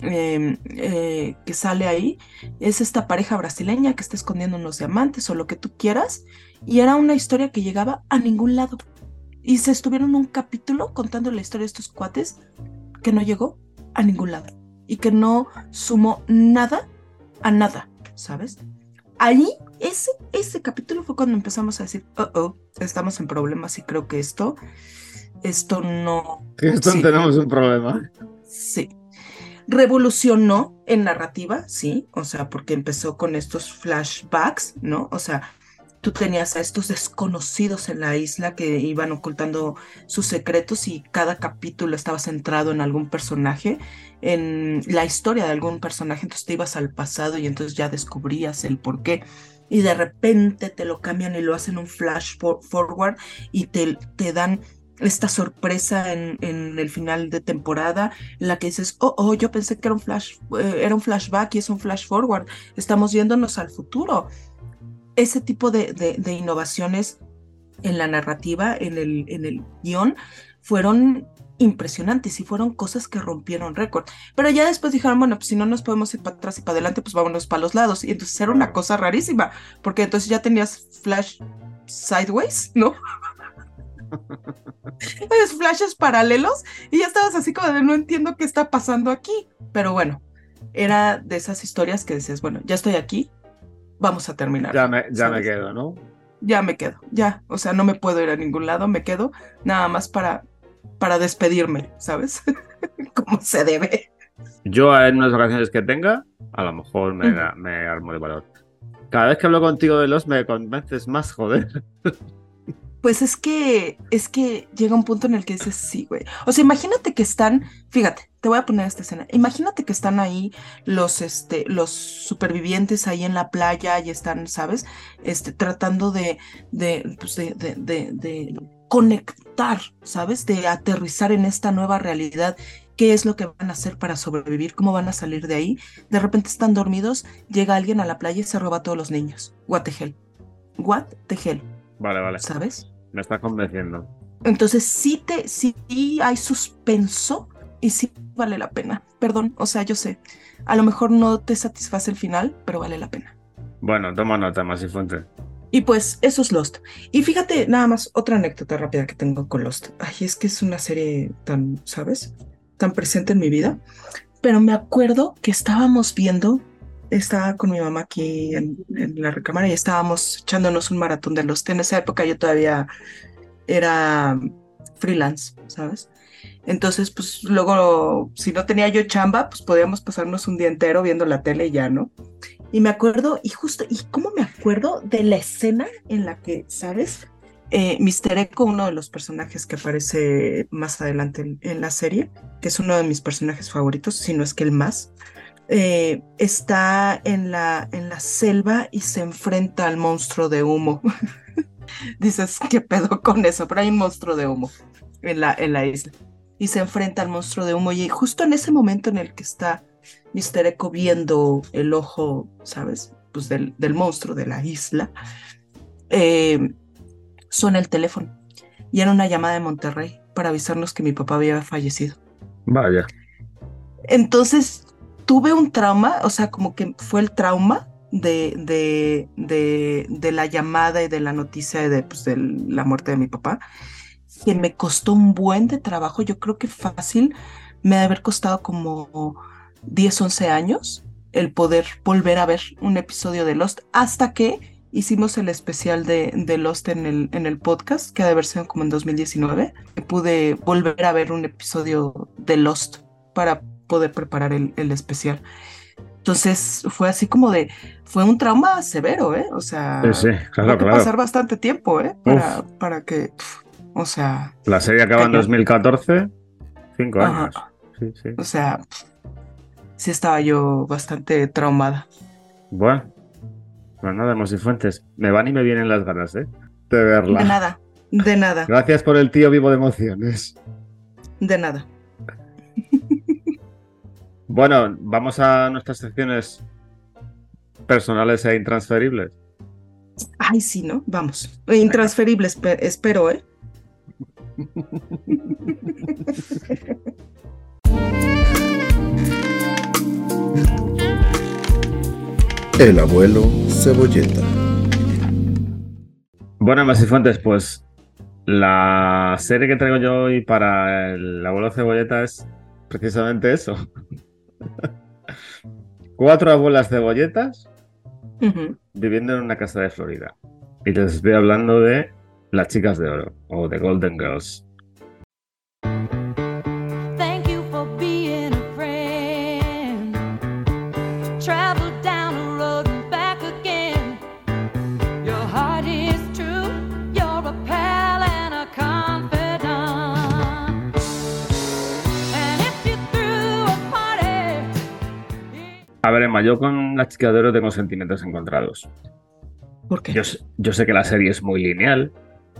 [SPEAKER 2] em, eh, que sale ahí. Es esta pareja brasileña que está escondiendo unos diamantes o lo que tú quieras y era una historia que llegaba a ningún lado. Y se estuvieron un capítulo contando la historia de estos cuates que no llegó a ningún lado y que no sumó nada a nada, ¿sabes? Ahí, ese, ese capítulo fue cuando empezamos a decir, oh, oh, estamos en problemas y creo que esto, esto no...
[SPEAKER 1] Esto
[SPEAKER 2] sí.
[SPEAKER 1] tenemos un problema.
[SPEAKER 2] Sí. Revolucionó en narrativa, sí, o sea, porque empezó con estos flashbacks, ¿no? O sea, tú tenías a estos desconocidos en la isla que iban ocultando sus secretos y cada capítulo estaba centrado en algún personaje, en la historia de algún personaje, entonces te ibas al pasado y entonces ya descubrías el por qué. Y de repente te lo cambian y lo hacen un flash for- forward y te, dan esta sorpresa en, el final de temporada la que dices, oh, oh, yo pensé que era un flash, eh, era un flashback y es un flash forward. Estamos yéndonos al futuro. Ese tipo de, de- innovaciones en la narrativa, en el, en el guion, fueron impresionantes y fueron cosas que rompieron récord. Pero ya después dijeron, bueno, pues si no nos podemos ir para atrás y para adelante, pues vámonos para los lados. Y entonces era una cosa rarísima, porque entonces ya tenías flash sideways, ¿no? Flashes paralelos y ya estabas así como de no entiendo qué está pasando aquí. Pero bueno, era de esas historias que decías, bueno, ya estoy aquí, vamos a terminar.
[SPEAKER 1] Ya me, ya me quedo, ¿no?
[SPEAKER 2] Ya me quedo, ya. O sea, no me puedo ir a ningún lado, me quedo nada más para, para despedirme, ¿sabes? Como se debe.
[SPEAKER 1] Yo en unas vacaciones que tenga, a lo mejor me, da- me armo de valor. Cada vez que hablo contigo de los me convences más, joder.
[SPEAKER 2] Pues es que, es que llega un punto en el que dices, sí, güey. O sea, imagínate que están, fíjate, te voy a poner esta escena. Imagínate que están ahí los, este, los supervivientes ahí en la playa y están, ¿sabes? Este, tratando de, de, pues de, de, de, de conectar, ¿sabes? De aterrizar en esta nueva realidad. ¿Qué es lo que van a hacer para sobrevivir? ¿Cómo van a salir de ahí? De repente están dormidos, llega alguien a la playa y se roba a todos los niños. What the hell? What the hell?
[SPEAKER 1] Vale, vale.
[SPEAKER 2] ¿Sabes?
[SPEAKER 1] Me estás convenciendo.
[SPEAKER 2] Entonces sí te, sí hay suspenso y sí vale la pena. Perdón, o sea, yo sé, a lo mejor no te satisface el final, pero vale la pena.
[SPEAKER 1] Bueno, toma nota, más y fuente.
[SPEAKER 2] Y pues eso es Lost. Y fíjate, nada más, otra anécdota rápida que tengo con Lost. Ay, es que es una serie tan, ¿sabes? Tan presente en mi vida. Pero me acuerdo que estábamos viendo, estaba con mi mamá aquí en, en la recámara y estábamos echándonos un maratón de Lost. En esa época yo todavía era freelance, ¿sabes? Entonces, pues luego, si no tenía yo chamba, pues podíamos pasarnos un día entero viendo la tele y ya, ¿no? Y me acuerdo, y justo, ¿y cómo me acuerdo de la escena en la que, ¿sabes? Eh, Mr. Echo, uno de los personajes que aparece más adelante en, en la serie, que es uno de mis personajes favoritos, si no es que el más, eh, está en la, en la selva y se enfrenta al monstruo de humo. Dices, ¿qué pedo con eso? Pero hay un monstruo de humo en la, en la isla. Y se enfrenta al monstruo de humo. Y justo en ese momento en el que está Mr. Echo viendo el ojo, ¿sabes? Pues del, del monstruo de la isla, eh, suena el teléfono. Y era una llamada de Monterrey para avisarnos que mi papá había fallecido.
[SPEAKER 1] Vaya.
[SPEAKER 2] Entonces tuve un trauma, o sea, como que fue el trauma de, de, de, de la llamada y de la noticia de, pues, de la muerte de mi papá, que me costó un buen de trabajo. Yo creo que fácil me ha de haber costado como 10, 11 años el poder volver a ver un episodio de Lost hasta que hicimos el especial de, de Lost en el, en el podcast, que ha de haber sido como en 2019. Pude volver a ver un episodio de Lost para poder preparar el, el especial. Entonces fue así como de, fue un trauma severo, ¿eh? O sea,
[SPEAKER 1] Sí, sí, claro,
[SPEAKER 2] tuvo que
[SPEAKER 1] claro.
[SPEAKER 2] pasar bastante tiempo, ¿eh? Para, para que, o sea,
[SPEAKER 1] La serie acaba en
[SPEAKER 2] Cañón.
[SPEAKER 1] 2014. Cinco
[SPEAKER 2] Ajá.
[SPEAKER 1] años. Sí, sí.
[SPEAKER 2] o sea, sí estaba yo bastante traumada.
[SPEAKER 1] Bueno. Pues nada, Mos Fuentes. Me van y me vienen las ganas, ¿eh? De verla.
[SPEAKER 2] De nada, de nada,
[SPEAKER 1] Gracias por el tío vivo de emociones.
[SPEAKER 2] de nada.
[SPEAKER 1] Bueno, vamos a nuestras secciones personales e intransferibles.
[SPEAKER 2] Ay, sí, ¿no? Vamos. Intransferible, espe- espero, ¿eh?
[SPEAKER 4] El abuelo cebolleta.
[SPEAKER 1] Bueno, Mos Fuentes, pues la serie que traigo yo hoy para el abuelo cebolleta es precisamente eso. Cuatro abuelas cebolletas viviendo en una casa de Florida. Y les estoy hablando de las chicas de oro o de Golden Girls.
[SPEAKER 7] A the
[SPEAKER 1] ver, Emma, yo con las chicas de oro tengo sentimientos encontrados.
[SPEAKER 2] ¿Por qué?
[SPEAKER 1] Yo sé que la serie es muy lineal,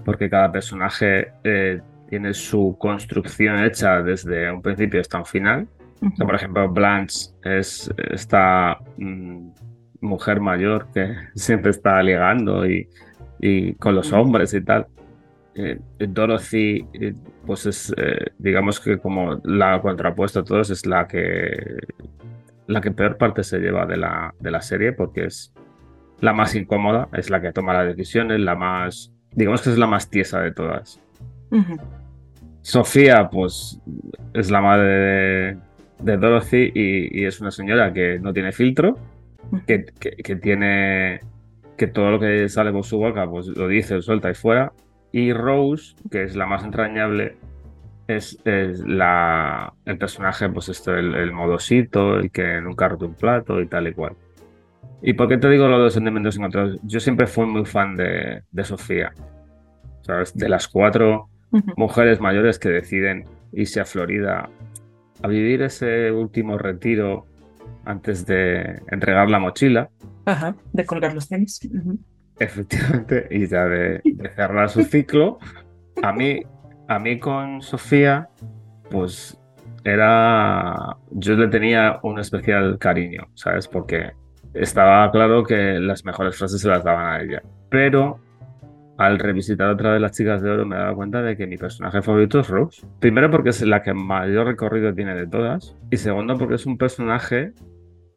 [SPEAKER 1] porque cada personaje eh, tiene su construcción hecha desde un principio hasta un final. O sea, por ejemplo, Blanche es esta mm, mujer mayor que siempre está ligando y, y con los hombres y tal. Eh, Dorothy, eh, pues es, eh, digamos que como la contrapuesta a todos, es la que la que peor parte se lleva de la, de la serie porque es la más incómoda, es la que toma las decisiones, la más, digamos que es la más tiesa de todas. Sofía, pues es la madre de, de Dorothy y, y es una señora que no tiene filtro, que, que- que tiene que todo lo que sale por su boca, pues lo dice, suelta y fuera. Y Rose, que es la más entrañable, es, es la, el personaje, pues esto, el, el modosito, el que nunca roto un plato y tal y cual. ¿Y por qué te digo lo de los sentimientos encontrados? Yo siempre fui muy fan de, de Sofía. ¿Sabes? De las cuatro mujeres mayores que deciden irse a Florida a vivir ese último retiro antes de entregar la mochila,
[SPEAKER 2] Ajá, de colgar los tenis.
[SPEAKER 1] Efectivamente, y ya de, de cerrar su ciclo. A mí, a mí con Sofía, pues era. Yo le tenía un especial cariño, ¿sabes? Porque estaba claro que las mejores frases se las daban a ella. Pero al revisitar otra vez las chicas de oro me he dado cuenta de que mi personaje favorito es Rose. Primero porque es la que mayor recorrido tiene de todas. Y segundo porque es un personaje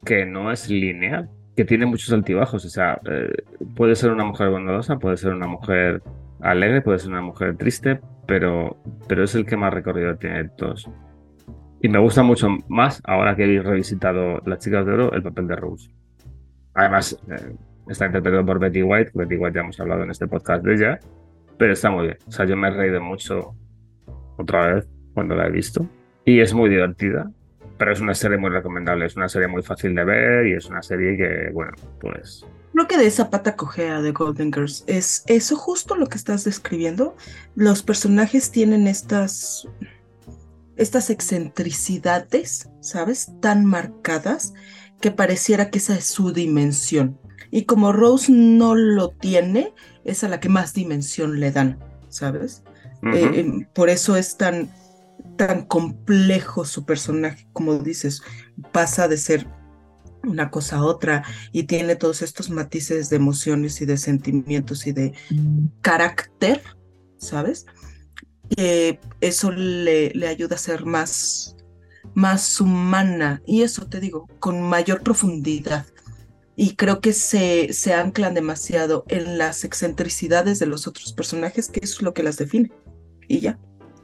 [SPEAKER 1] que no es lineal, que tiene muchos altibajos. O sea, eh, puede ser una mujer bondadosa, puede ser una mujer alegre, puede ser una mujer triste, pero, pero es el que más recorrido tiene de todos. Y me gusta mucho más, ahora que he revisitado Las Chicas de Oro, el papel de Rose. Además, eh, está interpretado por Betty White. Betty White ya hemos hablado en este podcast de ella, pero está muy bien. O sea, yo me he reído mucho otra vez cuando la he visto. Y es muy divertida, pero es una serie muy recomendable. Es una serie muy fácil de ver y es una serie que, bueno, pues
[SPEAKER 2] Creo que de esa pata cojea de Golden Girls es eso justo lo que estás describiendo. Los personajes tienen estas, estas excentricidades, ¿sabes? Tan marcadas que pareciera que esa es su dimensión. Y como Rose no lo tiene, es a la que más dimensión le dan, ¿sabes? Eh, em, por eso es tan, tan complejo su personaje, como dices, pasa de ser una cosa a otra y tiene todos estos matices de emociones y de sentimientos y de carácter, ¿sabes? Que eso le, le ayuda a ser más, más humana y eso te digo, con mayor profundidad. Y creo que se, se anclan demasiado en las excentricidades de los otros personajes, que es lo que las define. Y ya.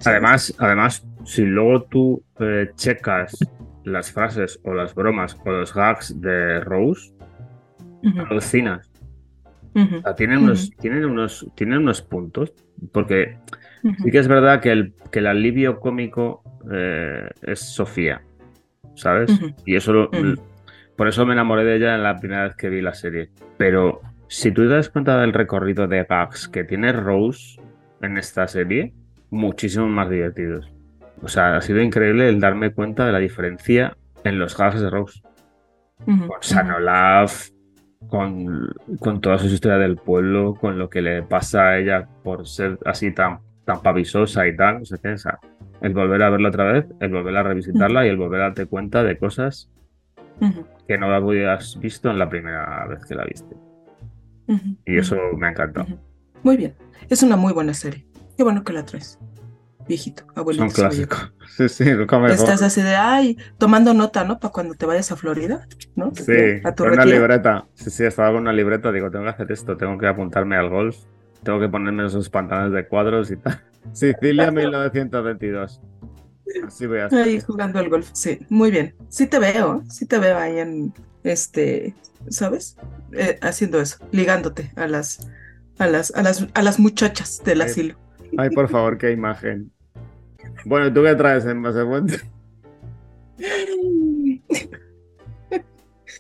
[SPEAKER 1] Además, además, si luego tú eh, checas las frases o las bromas o los gags de Rose, alucinas.
[SPEAKER 2] ujú,
[SPEAKER 1] O sea, tienen, unos, tienen, unos, tienen unos puntos, porque sí que es verdad que el, que el alivio cómico eh, es Sofía, ¿sabes? Y eso lo- por eso me enamoré de ella en la primera vez que vi la serie. Pero si tú te das cuenta del recorrido de gags que tiene Rose en esta serie, muchísimo más divertidos. O sea, ha sido increíble el darme cuenta de la diferencia en los gags de Rose. Con Sanolaf, con, con toda su historia del pueblo, con lo que le pasa a ella por ser así tan, tan pavisosa y tal, no sé qué. O sea, el volver a verla otra vez, el volver a revisitarla y el volver a darte cuenta de cosas que no habías visto en la primera vez que la viste. Y eso me ha encantado.
[SPEAKER 2] Muy bien. Es una muy buena serie. Qué bueno que la traes. Viejito,
[SPEAKER 1] Es
[SPEAKER 2] abuelito.
[SPEAKER 1] un
[SPEAKER 2] se me
[SPEAKER 1] clásico. Sí, sí, nunca mejor.
[SPEAKER 2] Estás así de, ay, tomando nota, ¿no? Para cuando te vayas a Florida, ¿no?
[SPEAKER 1] Sí,
[SPEAKER 2] A tu
[SPEAKER 1] con una libreta. Sí, sí, estaba con una libreta. Digo, tengo que hacer esto, tengo que apuntarme al golf, tengo que ponerme esos pantalones de cuadros y tal. Sicilia 1922. Así voy a estar.
[SPEAKER 2] Ahí jugando al golf, sí, muy bien. Sí te veo, sí te veo ahí en, este, ¿sabes? Eh, haciendo eso, ligándote a las, a las, a las, a las muchachas del
[SPEAKER 1] Ay.
[SPEAKER 2] asilo.
[SPEAKER 1] Ay, por favor, qué imagen. Bueno, ¿tú qué traes en base fuente?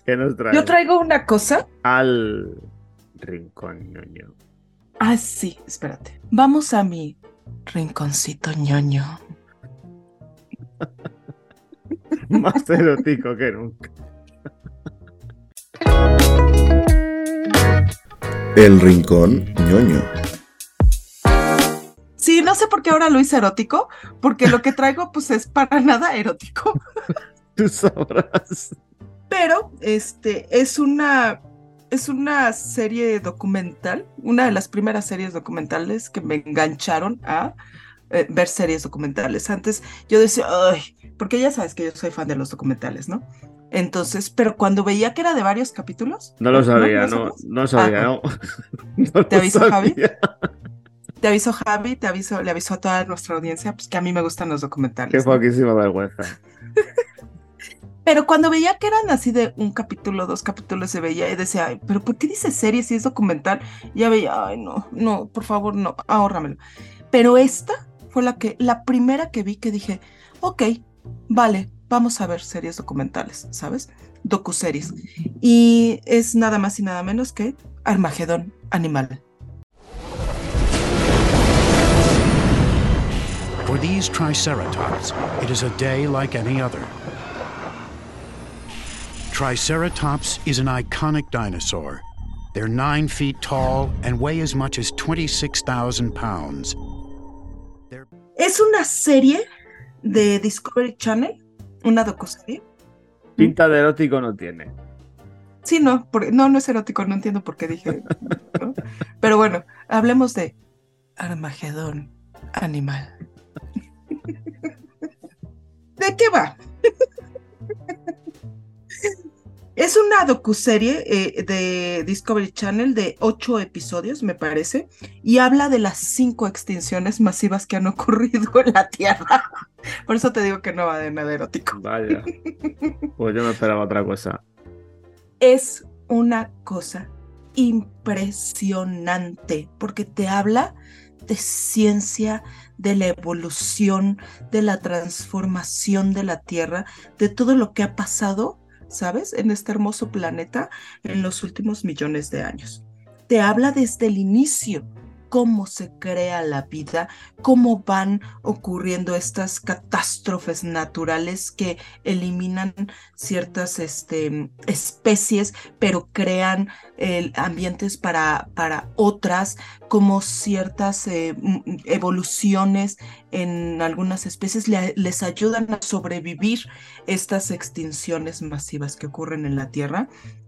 [SPEAKER 1] ¿Qué nos traes?
[SPEAKER 2] Yo traigo una cosa.
[SPEAKER 1] Al rincón ñoño.
[SPEAKER 2] Ah, sí, espérate. Vamos a mi rinconcito ñoño.
[SPEAKER 1] Más erótico que nunca.
[SPEAKER 4] El rincón ñoño.
[SPEAKER 2] Sí, no sé por qué ahora lo hice erótico, porque lo que traigo pues es para nada erótico,
[SPEAKER 1] Tú sabrás.
[SPEAKER 2] pero este es una es una serie documental, una de las primeras series documentales que me engancharon a eh, ver series documentales. Antes yo decía, ay, porque ya sabes que yo soy fan de los documentales, ¿no? Entonces, pero cuando veía que era de varios capítulos,
[SPEAKER 1] No lo sabía,
[SPEAKER 2] ¿No
[SPEAKER 1] no, no sabía,
[SPEAKER 2] Ah,
[SPEAKER 1] no. No
[SPEAKER 2] ¿Te
[SPEAKER 1] lo
[SPEAKER 2] avisó, Javi? te aviso Javi, te aviso, le aviso a toda nuestra audiencia, pues que a mí me gustan los documentales.
[SPEAKER 1] Qué poquísima vergüenza.
[SPEAKER 2] Pero cuando veía que eran así de un capítulo, dos capítulos, se veía y decía, ay, pero ¿por qué dice serie si es documental? Ya veía, ay, no, no, por favor, no, ahórramelo. Pero esta fue la que, la primera que vi que dije, ok, vale, vamos a ver series documentales, ¿sabes? Docuseries. Y es nada más y nada menos que Armagedón Animal.
[SPEAKER 8] For these Triceratops, it is a day like any other. Triceratops is an iconic dinosaur. They're nine feet tall and weigh as much as 26,000 pounds.
[SPEAKER 2] Es una serie de Discovery Channel, una docuserie.
[SPEAKER 1] Pinta de erótico no tiene.
[SPEAKER 2] Sí, no, porque, no, no es erótico, no entiendo por qué dije. ¿no? Pero bueno, hablemos de Armagedón Animal. ¿De qué va? Es una docuserie eh, de Discovery Channel de ocho episodios, me parece, y habla de las cinco extinciones masivas que han ocurrido en la Tierra. Por eso te digo que no va de nada erótico.
[SPEAKER 1] Vaya. Pues yo me esperaba otra cosa.
[SPEAKER 2] es una cosa impresionante porque te habla de ciencia, de la evolución, de la transformación de la Tierra, de todo lo que ha pasado, ¿sabes? En este hermoso planeta en los últimos millones de años. Te habla desde el inicio cómo se crea la vida, cómo van ocurriendo estas catástrofes naturales que eliminan ciertas este, especies, pero crean ambientes para, otras, como ciertas eh, m- m- evoluciones en algunas especies le- les ayudan a sobrevivir estas extinciones masivas que ocurren en la Tierra.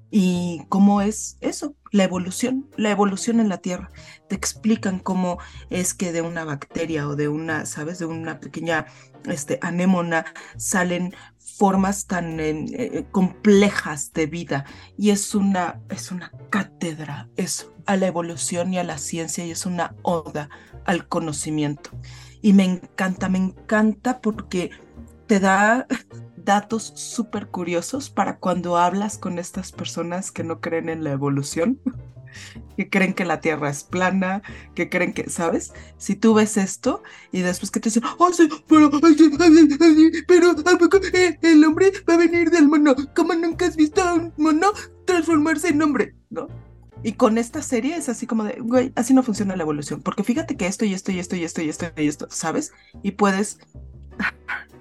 [SPEAKER 2] Y cómo es eso, la evolución, la evolución en la Tierra. Te explican cómo es que de una bacteria o de una, ¿sabes? De una pequeña este, anémona salen formas tan eh, eh, complejas de vida y es una, es una cátedra eso, a la evolución y a la ciencia y es una oda al conocimiento. Y me encanta, me encanta porque te da datos súper curiosos para cuando hablas con estas personas que no creen en la evolución, que creen que la Tierra es plana, que creen que, ¿sabes? Si tú ves esto y después que te dicen, oh, sí, pero, pero ¿a poco, eh, el hombre va a venir del mono, ¿cómo nunca has visto a un mono transformarse en hombre? ¿No? Y con esta serie es así como de, güey, así no funciona la evolución, porque fíjate que esto y esto y esto y esto y esto y esto, ¿sabes? Y puedes,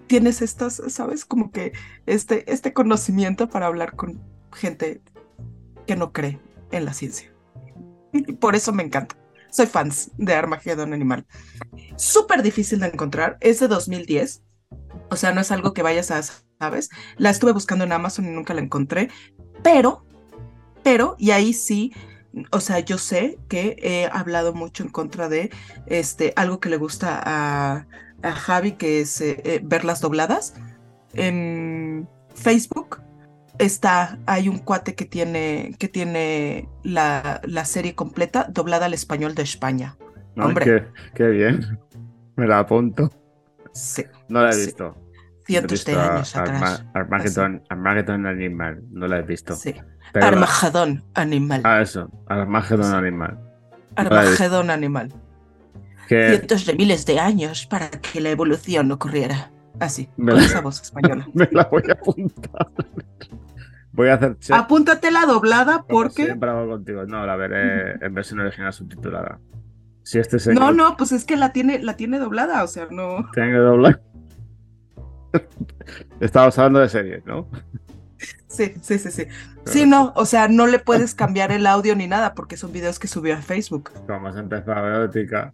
[SPEAKER 2] tienes estas, ¿sabes? Como que este, este conocimiento para hablar con gente que no cree en la ciencia. Y por eso me encanta. Soy fans de Armagedón Animal. Súper difícil de encontrar, es de 2010. O sea, no es algo que vayas a, ¿sabes? La estuve buscando en Amazon y nunca la encontré, pero, pero, y ahí sí, o sea, yo sé que he hablado mucho en contra de este, algo que le gusta a, a Javi, que es eh, eh, verlas dobladas. En Facebook está, hay un cuate que tiene, que tiene la, la serie completa doblada al español de España.
[SPEAKER 1] Ay,
[SPEAKER 2] Hombre.
[SPEAKER 1] qué, qué bien. Me la apunto.
[SPEAKER 2] Sí.
[SPEAKER 1] No la he
[SPEAKER 2] Sí.
[SPEAKER 1] visto.
[SPEAKER 2] cientos de años atrás.
[SPEAKER 1] Arma- Armageddon, Armageddon Animal, no la he visto.
[SPEAKER 2] Sí. Armagedón animal.
[SPEAKER 1] Ah, eso, Armageddon Animal.
[SPEAKER 2] Armagedón animal.
[SPEAKER 1] Que
[SPEAKER 2] Cientos de miles de años para que la evolución ocurriera. Así,
[SPEAKER 1] Me
[SPEAKER 2] con
[SPEAKER 1] la-
[SPEAKER 2] esa voz española.
[SPEAKER 1] me la voy a apuntar. Voy a hacer check.
[SPEAKER 2] Apúntate la doblada porque.
[SPEAKER 1] Siempre hago contigo. No, la veré en versión original subtitulada. Si este señor
[SPEAKER 2] No, no, pues es que la tiene, la tiene doblada, o sea, no.
[SPEAKER 1] tiene que doblar. Estamos hablando de series, ¿no?
[SPEAKER 2] Sí, sí, sí, sí. Sí, no, o sea, no le puedes cambiar el audio ni nada porque son videos que subió a Facebook.
[SPEAKER 1] Como has empezado erótica.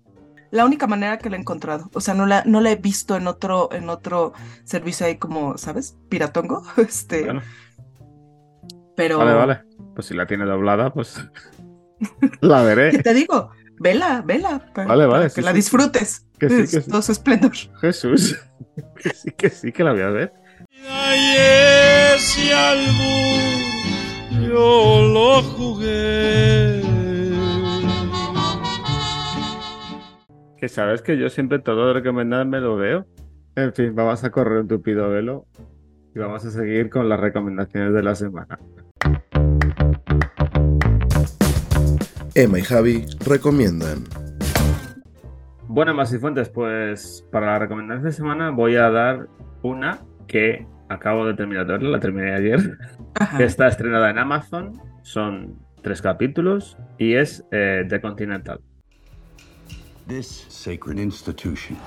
[SPEAKER 2] La única manera que la he encontrado. O sea, no la, no la he visto en otro, en otro servicio ahí como, ¿sabes? Piratongo. Este,
[SPEAKER 1] Bueno,
[SPEAKER 2] pero.
[SPEAKER 1] vale, vale. Pues si la tiene doblada, pues la
[SPEAKER 2] ¿Qué
[SPEAKER 1] veré.
[SPEAKER 2] te digo? Vela, vela.
[SPEAKER 1] Vale, vale,
[SPEAKER 2] para
[SPEAKER 1] sí,
[SPEAKER 2] que la disfrutes.
[SPEAKER 1] Que sí, que sí.
[SPEAKER 2] Todo su esplendor.
[SPEAKER 1] Jesús. Que sí, que sí, que la voy a ver.
[SPEAKER 9] Y ese albur yo lo jugué.
[SPEAKER 1] Que sabes que yo siempre todo lo recomendado me lo veo. En fin, vamos a correr un tupido velo y vamos a seguir con las recomendaciones de la semana.
[SPEAKER 4] Emma y Javi recomiendan.
[SPEAKER 1] Bueno, más y fuentes, pues para la recomendación de semana voy a dar una que acabo de terminar de verla, la terminé ayer,
[SPEAKER 2] Ajá.
[SPEAKER 1] que está estrenada en Amazon, son tres capítulos y es eh, The Continental.
[SPEAKER 10] This sacred institution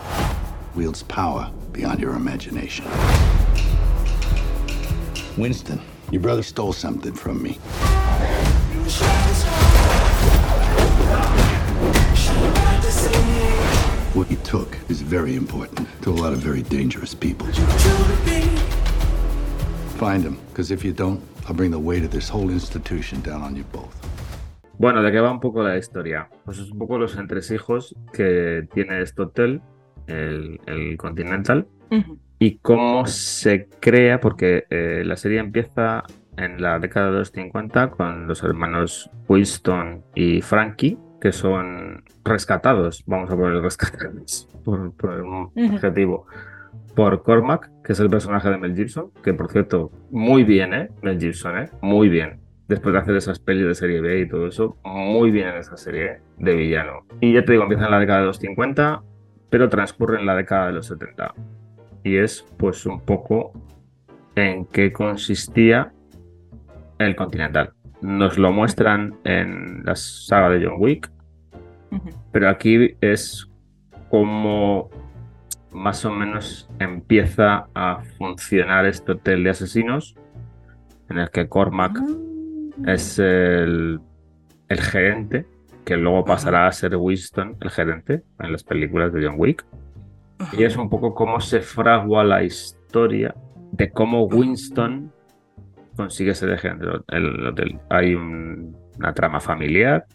[SPEAKER 10] wields power beyond your imagination. Winston, your brother stole something from me. What he took is very important to a lot of very dangerous people. Find him, because if you don't, I'll bring the weight of this whole institution down on you both.
[SPEAKER 1] Bueno, ¿de qué va un poco la historia? Pues es un poco los entresijos que tiene este hotel, el, el Continental, y cómo se crea, porque eh, la serie empieza en la década de los 50 con los hermanos Winston y Frankie, que son rescatados, vamos a poner rescatados por, por un adjetivo, por Cormac, que es el personaje de Mel Gibson, que por cierto, muy bien, ¿eh? Mel Gibson, ¿eh? Muy bien. Después de hacer esas pelis de serie B y todo eso, muy bien en esa serie de villano. Y ya te digo, empieza en la década de los 50, pero transcurre en la década de los 70 y es pues un poco en qué consistía el Continental. Nos lo muestran en la saga de John Wick, pero aquí es como más o menos empieza a funcionar este hotel de asesinos en el que Cormac
[SPEAKER 2] Ah.
[SPEAKER 1] Es el, el gerente, que luego pasará a ser Winston, el gerente, en las películas de John Wick. Y es un poco cómo se fragua la historia de cómo Winston consigue ser el gerente del del hotel. Hay un- una trama familiar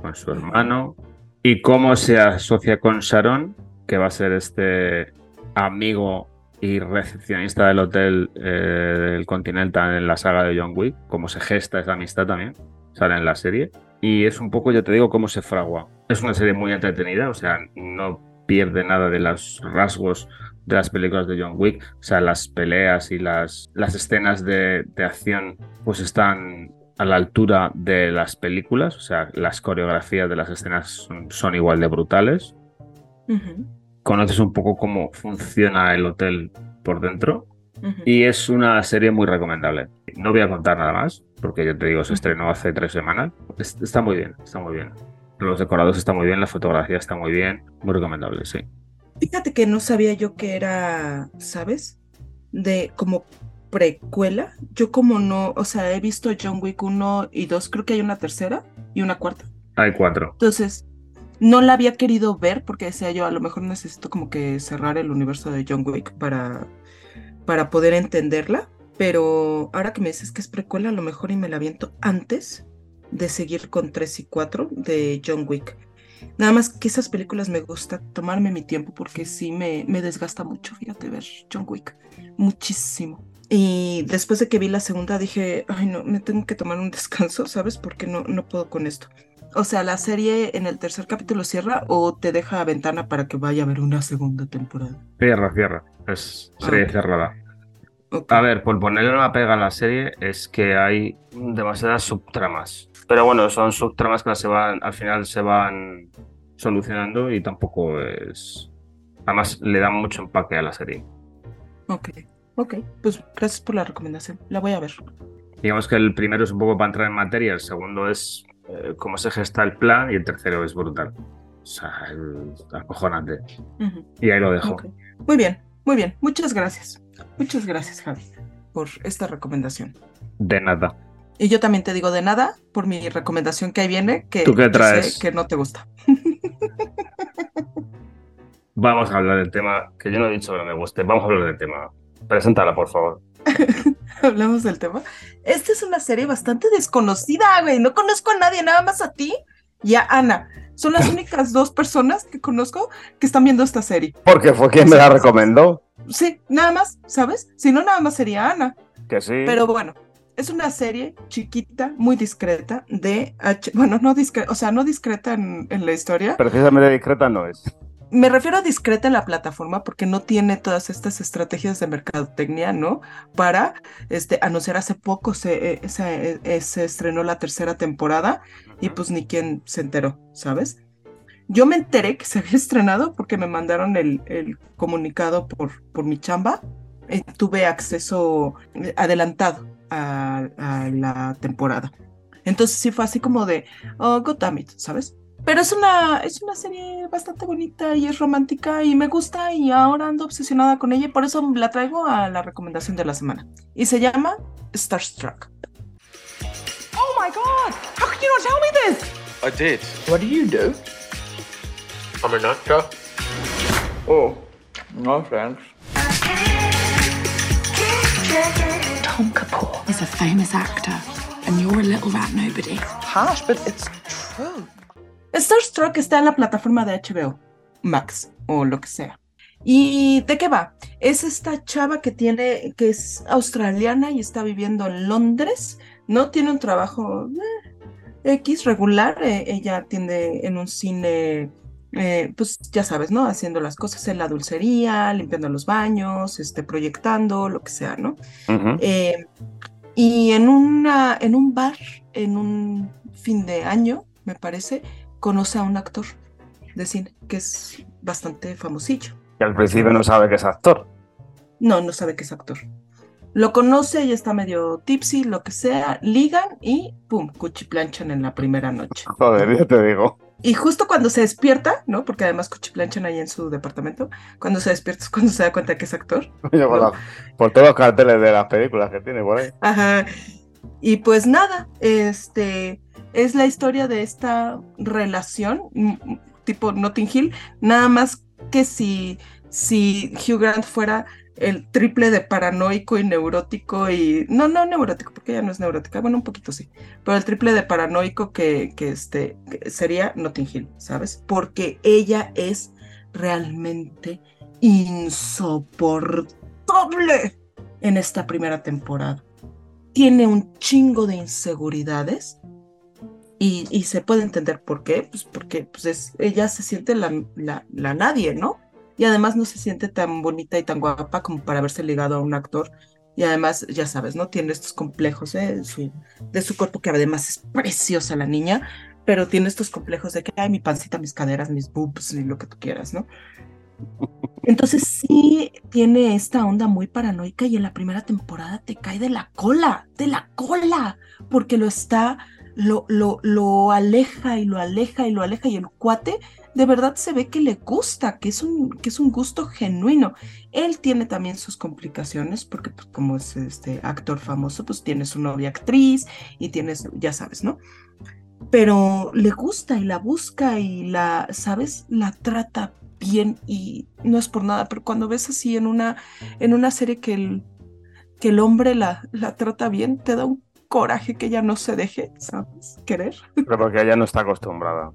[SPEAKER 1] con su hermano y cómo se asocia con Sharon, que va a ser este amigo y recepcionista del hotel eh, del Continental en la saga de John Wick, cómo se gesta esa amistad también, sale en la serie. Y es un poco, ya te digo, cómo se fragua. Es una serie muy entretenida, o sea, no pierde nada de los rasgos de las películas de John Wick. O sea, las peleas y las, las escenas de, de acción pues están a la altura de las películas. O sea, las coreografías de las escenas son, son igual de brutales.
[SPEAKER 2] Ujú.
[SPEAKER 1] Conoces un poco cómo funciona el hotel por dentro. Y es una serie muy recomendable. No voy a contar nada más, porque ya te digo, se estrenó hace tres semanas. Es- Está muy bien, está muy bien. Los decorados están muy bien, la fotografía está muy bien. Muy recomendable, sí.
[SPEAKER 2] Fíjate que no sabía yo que era, ¿sabes? De como precuela. Yo como no, o sea, he visto John Wick 1 y 2, creo que hay una tercera y una cuarta.
[SPEAKER 1] Hay cuatro.
[SPEAKER 2] Entonces, no la había querido ver porque decía yo, a lo mejor necesito como que cerrar el universo de John Wick para, para poder entenderla. Pero ahora que me dices que es precuela, a lo mejor y me la aviento antes de seguir con 3 y 4 de John Wick. Nada más que esas películas me gusta tomarme mi tiempo porque sí me, me desgasta mucho, fíjate, ver John Wick. Muchísimo. Y después de que vi la segunda dije, ay no, me tengo que tomar un descanso, ¿sabes? Porque no, no puedo con esto. O sea, la serie en el tercer capítulo cierra o te deja ventana para que vaya a haber una segunda temporada.
[SPEAKER 1] Cierra, cierra. Es serie
[SPEAKER 2] Ah.
[SPEAKER 1] cerrada.
[SPEAKER 2] Ok.
[SPEAKER 1] A ver, por ponerle una pega a la serie es que hay demasiadas subtramas. Pero bueno, son subtramas que se van, al final se van solucionando y tampoco es... Además, le dan mucho empaque a la serie.
[SPEAKER 2] Ok, ok. Pues gracias por la recomendación. La voy a ver.
[SPEAKER 1] Digamos que el primero es un poco para entrar en materia, el segundo es eh, cómo se gesta el plan y el tercero es brutal. O sea, es acojonante. Y ahí lo dejo.
[SPEAKER 2] Muy bien, muy bien. Muchas gracias. Muchas gracias, Javi, por esta recomendación.
[SPEAKER 1] De nada.
[SPEAKER 2] Y yo también te digo de nada por mi recomendación que ahí viene, que
[SPEAKER 1] ¿Tú qué
[SPEAKER 2] yo sé
[SPEAKER 1] traes?
[SPEAKER 2] que no te gusta.
[SPEAKER 1] Vamos a hablar del tema, que yo no he dicho que no me guste. Vamos a hablar del tema. Preséntala, por favor.
[SPEAKER 2] Hablamos del tema. Esta es una serie bastante desconocida, güey. No conozco a nadie, nada más a ti y a Ana. Son las únicas dos personas que conozco que están viendo esta serie.
[SPEAKER 1] Porque fue quien me la recomendó.
[SPEAKER 2] Sí, nada más, ¿sabes? Si no, nada más sería Ana.
[SPEAKER 1] Que sí.
[SPEAKER 2] Pero bueno, es una serie chiquita, muy discreta, de H. Bueno, no discreta, o sea, no discreta en, en la historia.
[SPEAKER 1] Precisamente discreta no es.
[SPEAKER 2] Me refiero a discreta en la plataforma porque no tiene todas estas estrategias de mercadotecnia, ¿no? Para este, anunciar hace poco se, eh, se, eh, se estrenó la tercera temporada y pues ni quien se enteró, ¿sabes? Yo me enteré que se había estrenado porque me mandaron el, el comunicado por, por mi chamba. Eh, tuve acceso eh, adelantado a, a la temporada. Entonces sí fue así como de, oh, God damn it, ¿sabes? Pero es una, es una serie bastante bonita y es romántica y me gusta y ahora ando obsesionada con ella y por eso la traigo a la recomendación de la semana. Y se llama Starstruck.
[SPEAKER 11] Oh my god! How could you not tell me this?
[SPEAKER 12] I did.
[SPEAKER 11] What do you do?
[SPEAKER 12] I'm an actor.
[SPEAKER 11] Oh, no thanks.
[SPEAKER 13] Tom Kapoor is a famous actor, and you're a little rat nobody.
[SPEAKER 11] Harsh, but it's true.
[SPEAKER 2] Starstruck está en la plataforma de HBO Max o lo que sea. ¿Y de qué va? Es esta chava que tiene, que es australiana y está viviendo en Londres, ¿no? Tiene un trabajo eh, X regular, eh, ella atiende en un cine, eh, pues ya sabes, ¿no? Haciendo las cosas en la dulcería, limpiando los baños, este, proyectando, lo que sea, ¿no? Y en, una, en un bar, en un fin de año, me parece, conoce a un actor de cine que es bastante famosillo.
[SPEAKER 1] Que al principio no sabe que es actor.
[SPEAKER 2] No, no sabe que es actor. Lo conoce y está medio tipsy, lo que sea, ligan y pum, cuchiplanchan en la primera noche.
[SPEAKER 1] Joder, ya te digo.
[SPEAKER 2] Y justo cuando se despierta, ¿no? Porque además cuchiplanchan ahí en su departamento, cuando se despierta es cuando se da cuenta que es actor.
[SPEAKER 1] La- por todos los carteles de las películas que tiene por ahí.
[SPEAKER 2] Ajá. Y pues nada, este es la historia de esta relación, mm, mm, tipo Notting Hill, nada más que si, si Hugh Grant fuera el triple de paranoico y neurótico y no, no neurótico, porque ella no es neurótica, bueno, un poquito sí, pero el triple de paranoico que, que este que sería Notting Hill, ¿sabes? Porque ella es realmente insoportable en esta primera temporada. Tiene un chingo de inseguridades y, y se puede entender por qué, pues porque pues es, ella se siente la, la, la nadie, ¿no? Y además no se siente tan bonita y tan guapa como para haberse ligado a un actor. Y además, ya sabes, ¿no? Tiene estos complejos de, su, de su cuerpo, que además es preciosa la niña, pero tiene estos complejos de que, ay, mi pancita, mis caderas, mis boobs y lo que tú quieras, ¿no? Entonces sí tiene esta onda muy paranoica y en la primera temporada te cae de la cola, de la cola, porque lo está, lo, lo, lo aleja y lo aleja y lo aleja y el cuate de verdad se ve que le gusta, que es un, que es un gusto genuino. Él tiene también sus complicaciones porque pues, como es este actor famoso, pues tiene su novia actriz y tienes, ya sabes, ¿no? Pero le gusta y la busca y la, ¿sabes? La trata bien y no es por nada, pero cuando ves así en una, en una serie que el, que el hombre la, la trata bien, te da un coraje que ella no se deje, ¿sabes? Querer.
[SPEAKER 1] Pero porque ella no está acostumbrada.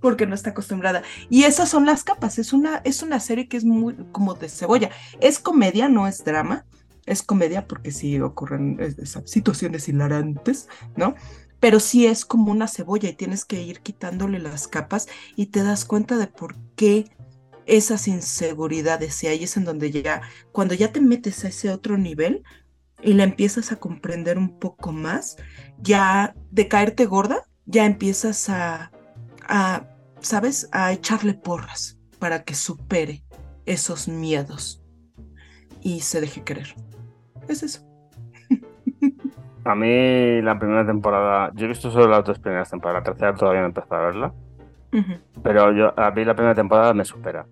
[SPEAKER 2] Porque no está acostumbrada. Y esas son las capas. Es una, es una serie que es muy como de cebolla. Es comedia, no es drama. Es comedia porque sí ocurren esas situaciones hilarantes, ¿no? pero sí es como una cebolla y tienes que ir quitándole las capas y te das cuenta de por qué esas inseguridades y ahí es en donde ya, cuando ya te metes a ese otro nivel y la empiezas a comprender un poco más, ya de caerte gorda, ya empiezas a, a ¿sabes? A echarle porras para que supere esos miedos y se deje querer. Es eso.
[SPEAKER 1] A mí la primera temporada, yo he visto solo las dos primeras temporadas, la tercera todavía no he empezado a verla, pero yo, a mí la primera temporada me supera.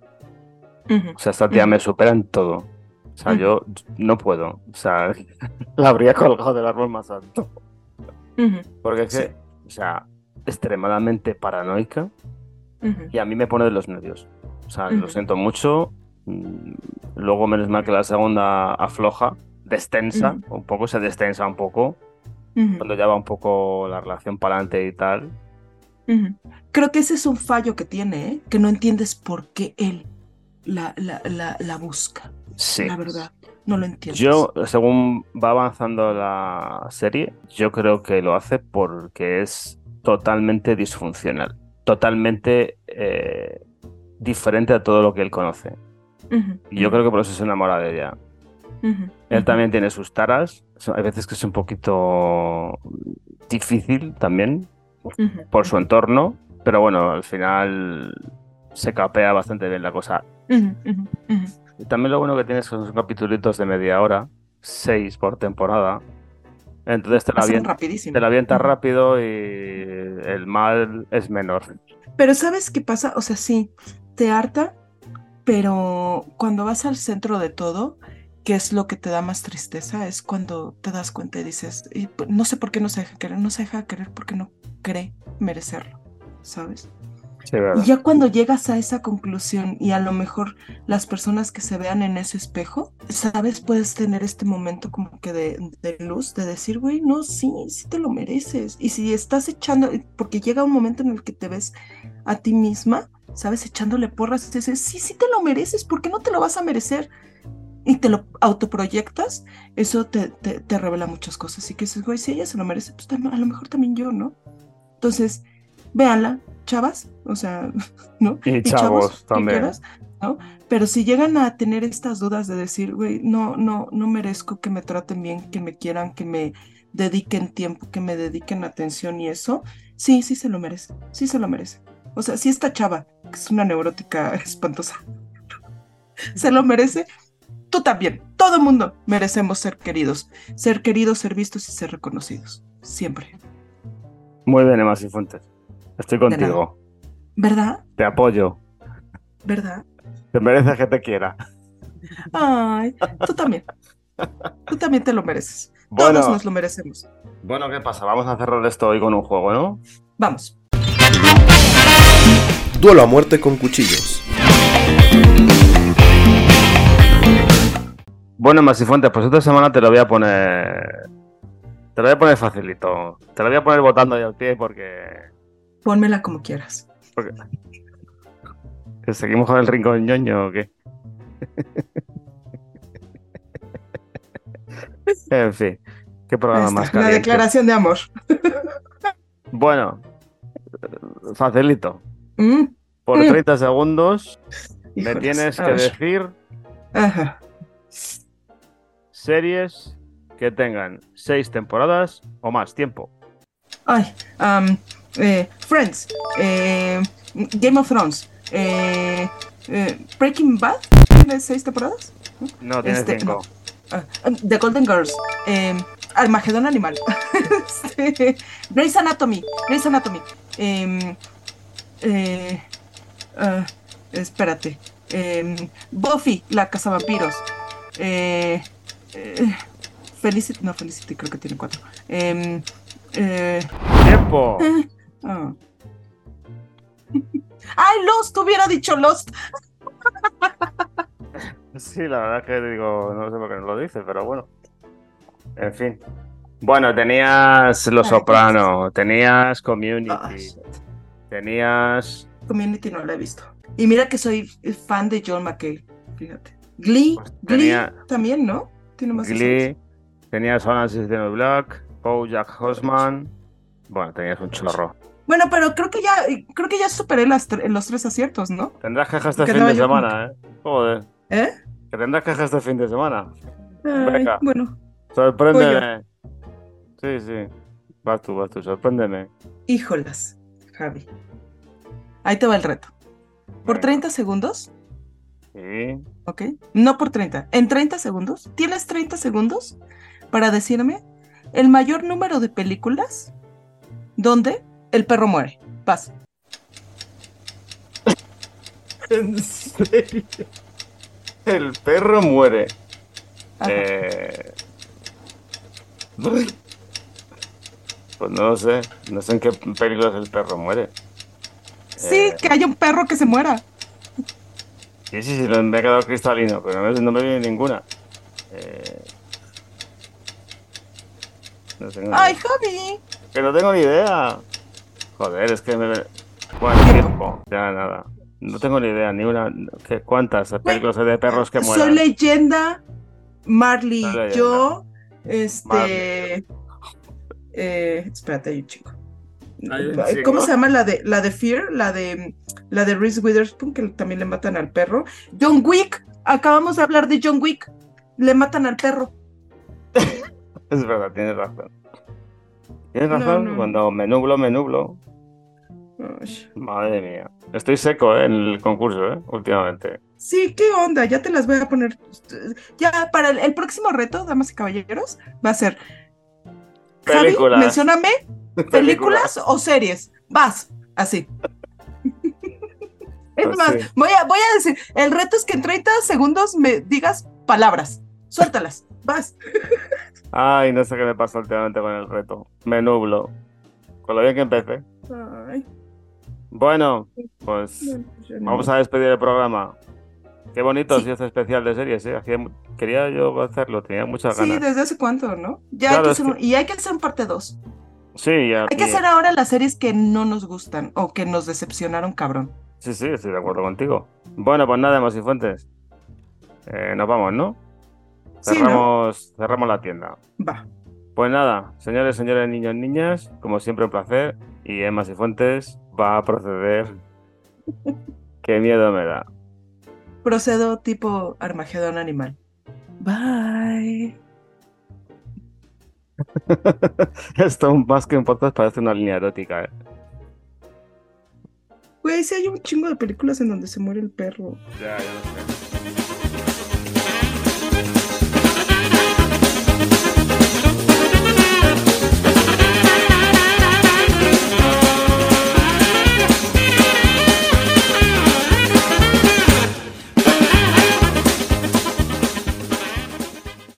[SPEAKER 1] O sea, esta tía me supera en todo. O sea, yo no puedo. O sea, la habría colgado del árbol más alto. Porque es que, o sea, extremadamente paranoica y a mí me pone de los nervios. O sea, lo siento mucho. Mm, Luego, menos mal que la segunda afloja, destensa, un poco, se destensa un poco. Cuando ya va un poco la relación para adelante y tal.
[SPEAKER 2] Creo que ese es un fallo que tiene, ¿eh? que no entiendes por qué él la, la, la, la busca.
[SPEAKER 1] Sí.
[SPEAKER 2] La verdad, no lo entiendes.
[SPEAKER 1] Yo, según va avanzando la serie, yo creo que lo hace porque es totalmente disfuncional, totalmente eh, diferente a todo lo que él conoce. Y yo creo que por eso se enamora de ella. Él también tiene sus taras, hay veces que es un poquito difícil también por su entorno, pero bueno, al final se capea bastante bien la cosa.
[SPEAKER 2] ujú.
[SPEAKER 1] Y también lo bueno que tienes son capítulos de media hora, seis por temporada. Entonces te la,
[SPEAKER 2] Pasan
[SPEAKER 1] avien-
[SPEAKER 2] rapidísimo.
[SPEAKER 1] te la avientas
[SPEAKER 2] Ujú.
[SPEAKER 1] rápido y el mal es menor.
[SPEAKER 2] Pero ¿sabes qué pasa? O sea, sí, te harta, pero cuando vas al centro de todo, que es lo que te da más tristeza, es cuando te das cuenta y dices, "Y, pues, no sé por qué no se deja querer, no se deja querer porque no cree merecerlo, ¿sabes? Y ya cuando llegas a esa conclusión y a lo mejor las personas que se vean en ese espejo, ¿sabes? Puedes tener este momento como que de, de luz, de decir, güey, no, sí, sí te lo mereces. Y si estás echando, porque llega un momento en el que te ves a ti misma, ¿sabes? Echándole porras, y dices, sí, sí te lo mereces, ¿por qué no te lo vas a merecer? Y te lo autoproyectas, eso te, te, te revela muchas cosas. Y que dices, güey, si ella se lo merece, pues a lo mejor también yo, ¿no? Entonces, véanla, chavas, o sea, ¿no?
[SPEAKER 1] Y chavos también.
[SPEAKER 2] quieras, ¿no? Pero si llegan a tener estas dudas de decir, güey, no, no, no merezco que me traten bien, que me quieran, que me dediquen tiempo, que me dediquen atención y eso, sí, sí se lo merece, sí se lo merece. O sea, si esta chava, que es una neurótica espantosa, se lo merece, tú también, todo mundo merecemos ser queridos, ser queridos, ser vistos y ser reconocidos, siempre.
[SPEAKER 1] Muy bien, Emma Fuentes. Estoy contigo.
[SPEAKER 2] ¿Verdad?
[SPEAKER 1] Te apoyo.
[SPEAKER 2] ¿Verdad?
[SPEAKER 1] Te mereces que te quiera.
[SPEAKER 2] Ay, tú también. Tú también te lo mereces.
[SPEAKER 1] Bueno.
[SPEAKER 2] Todos nos lo merecemos.
[SPEAKER 1] Bueno, ¿qué pasa? Vamos a cerrar esto hoy con un juego, ¿no?
[SPEAKER 2] Vamos.
[SPEAKER 4] Duelo a muerte con cuchillos.
[SPEAKER 1] Bueno, Masifuentes, pues esta semana te lo voy a poner. Te lo voy a poner facilito. Te lo voy a poner botando ya al pie porque.
[SPEAKER 2] Pónmela como quieras.
[SPEAKER 1] porque... ¿Que ¿Seguimos con el rincón ñoño o qué? en fin, qué programa más
[SPEAKER 2] está, la
[SPEAKER 1] caliente.
[SPEAKER 2] declaración de amor.
[SPEAKER 1] Bueno, facilito.
[SPEAKER 2] Mm,
[SPEAKER 1] Por
[SPEAKER 2] Mm.
[SPEAKER 1] 30 segundos me tienes que decir
[SPEAKER 2] Ajá.
[SPEAKER 1] series que tengan seis temporadas o más tiempo.
[SPEAKER 2] Ay, am, eh, Friends, eh, Game of Thrones, eh, eh, Breaking Bad, ¿tiene seis temporadas?
[SPEAKER 1] No, tiene
[SPEAKER 2] Este,
[SPEAKER 1] cinco.
[SPEAKER 2] Ah, The Golden Girls, eh, Armagedón Animal, este, Grey's Anatomy, Grey's Anatomy, em, ah, espérate, em, Buffy, la cazavampiros, eh, Felicity, no, Felicity creo que tiene cuatro, em, eh,
[SPEAKER 1] ¡Tiempo!
[SPEAKER 2] Ah. ¡Ay, Lost! Hubiera dicho Lost.
[SPEAKER 1] Sí, la verdad es que digo, no sé por qué no lo dice, pero bueno. En fin. Bueno, tenías Los Soprano, tenías Community,
[SPEAKER 2] Ah,
[SPEAKER 1] tenías
[SPEAKER 2] Community no la he visto. Y mira que soy fan de John McKay, fíjate. Glee, Glee
[SPEAKER 1] Pues tenía-
[SPEAKER 2] también, ¿no? Tiene más
[SPEAKER 1] Glee, tenías Orange is the New Black, BoJack Horseman, Bueno, tenías un chorro.
[SPEAKER 2] Bueno, pero creo que ya, creo que ya superé las tre- los tres aciertos, ¿no?
[SPEAKER 1] Tendrás quejas este
[SPEAKER 2] Que
[SPEAKER 1] fin
[SPEAKER 2] no,
[SPEAKER 1] de semana, ¿eh? Joder.
[SPEAKER 2] ¿Eh?
[SPEAKER 1] Que tendrás quejas este fin de semana.
[SPEAKER 2] Ay,
[SPEAKER 1] Venga.
[SPEAKER 2] bueno,
[SPEAKER 1] Sorpréndeme. Sí, sí. Vas tú, vas tú, sorpréndeme.
[SPEAKER 2] híjolas, Javi. Ahí te va el reto. Por 30 segundos,
[SPEAKER 1] Sí.
[SPEAKER 2] ¿ok? No por 30. En 30 segundos, tienes 30 segundos para decirme el mayor número de películas donde el perro muere. Vas.
[SPEAKER 1] ¿En serio? El perro muere. Eh... Pues no lo sé. No sé en qué películas el perro muere.
[SPEAKER 2] Sí,
[SPEAKER 1] Eh,
[SPEAKER 2] que haya un perro que se muera.
[SPEAKER 1] Sí, sí, sí, me ha quedado cristalino, pero no me, no me viene ninguna. Eh... No tengo ni-
[SPEAKER 2] Ay, Javi.
[SPEAKER 1] Que no tengo ni idea. Joder, es que me... ¿Cuánto tiempo? Ya nada. No tengo ni idea, ni una... ¿qué, ¿Cuántas películas de perros que
[SPEAKER 2] Soy
[SPEAKER 1] mueran?
[SPEAKER 2] leyenda, Marley
[SPEAKER 1] Soy leyenda.
[SPEAKER 2] yo, este,
[SPEAKER 1] Marley.
[SPEAKER 2] eh, espérate, hay un chico. ¿Cómo se llama la de la de Fear? La de la de Reese Witherspoon que también le matan al perro. John Wick, acabamos de hablar de John Wick. Le matan al perro.
[SPEAKER 1] Es verdad, tienes razón. Tienes
[SPEAKER 2] No,
[SPEAKER 1] razón,
[SPEAKER 2] no.
[SPEAKER 1] cuando me nublo, me nublo. Madre mía. Estoy seco ¿eh? en el concurso, ¿eh? Últimamente.
[SPEAKER 2] Sí, ¿qué onda? Ya te las voy a poner. Ya para el, el próximo reto, damas y caballeros, va a ser Javi,
[SPEAKER 1] Películas.
[SPEAKER 2] mencióname películas o series. Vas, así. Es
[SPEAKER 1] Pues
[SPEAKER 2] más,
[SPEAKER 1] sí.
[SPEAKER 2] voy a, voy a decir, el reto es que en 30 segundos me digas palabras. Suéltalas, vas.
[SPEAKER 1] Ay, no sé qué me pasa últimamente con el reto. Me nublo. Con lo bien que empecé.
[SPEAKER 2] Ay,
[SPEAKER 1] Bueno, pues vamos a despedir el programa. Qué bonito
[SPEAKER 2] Sí.
[SPEAKER 1] ha sido este especial de series, ¿eh? Hacía Quería yo hacerlo, tenía muchas
[SPEAKER 2] Sí,
[SPEAKER 1] ganas.
[SPEAKER 2] desde hace cuánto, ¿no? Ya
[SPEAKER 1] Claro,
[SPEAKER 2] hay que hacer
[SPEAKER 1] que-
[SPEAKER 2] y hay que hacer un parte 2.
[SPEAKER 1] Sí, ya.
[SPEAKER 2] Hay que hacer ahora las series que no nos gustan o que nos decepcionaron, cabrón.
[SPEAKER 1] Sí, sí, estoy de acuerdo contigo. Bueno, pues nada más y fuentes. Eh, nos vamos, ¿no?
[SPEAKER 2] Sí, ¿no?
[SPEAKER 1] Cerramos, cerramos la tienda.
[SPEAKER 2] Va.
[SPEAKER 1] Pues nada, señores, señores, niños, niñas, como siempre un placer. Y Emma Cifuentes va a proceder. Qué miedo me da.
[SPEAKER 2] Procedo tipo Armagedón animal. Bye.
[SPEAKER 1] Esto más que un podcast parece una línea erótica. ¿eh?
[SPEAKER 2] Güey, sí hay un chingo de películas en donde se muere el perro.
[SPEAKER 1] Ya, ya lo sé.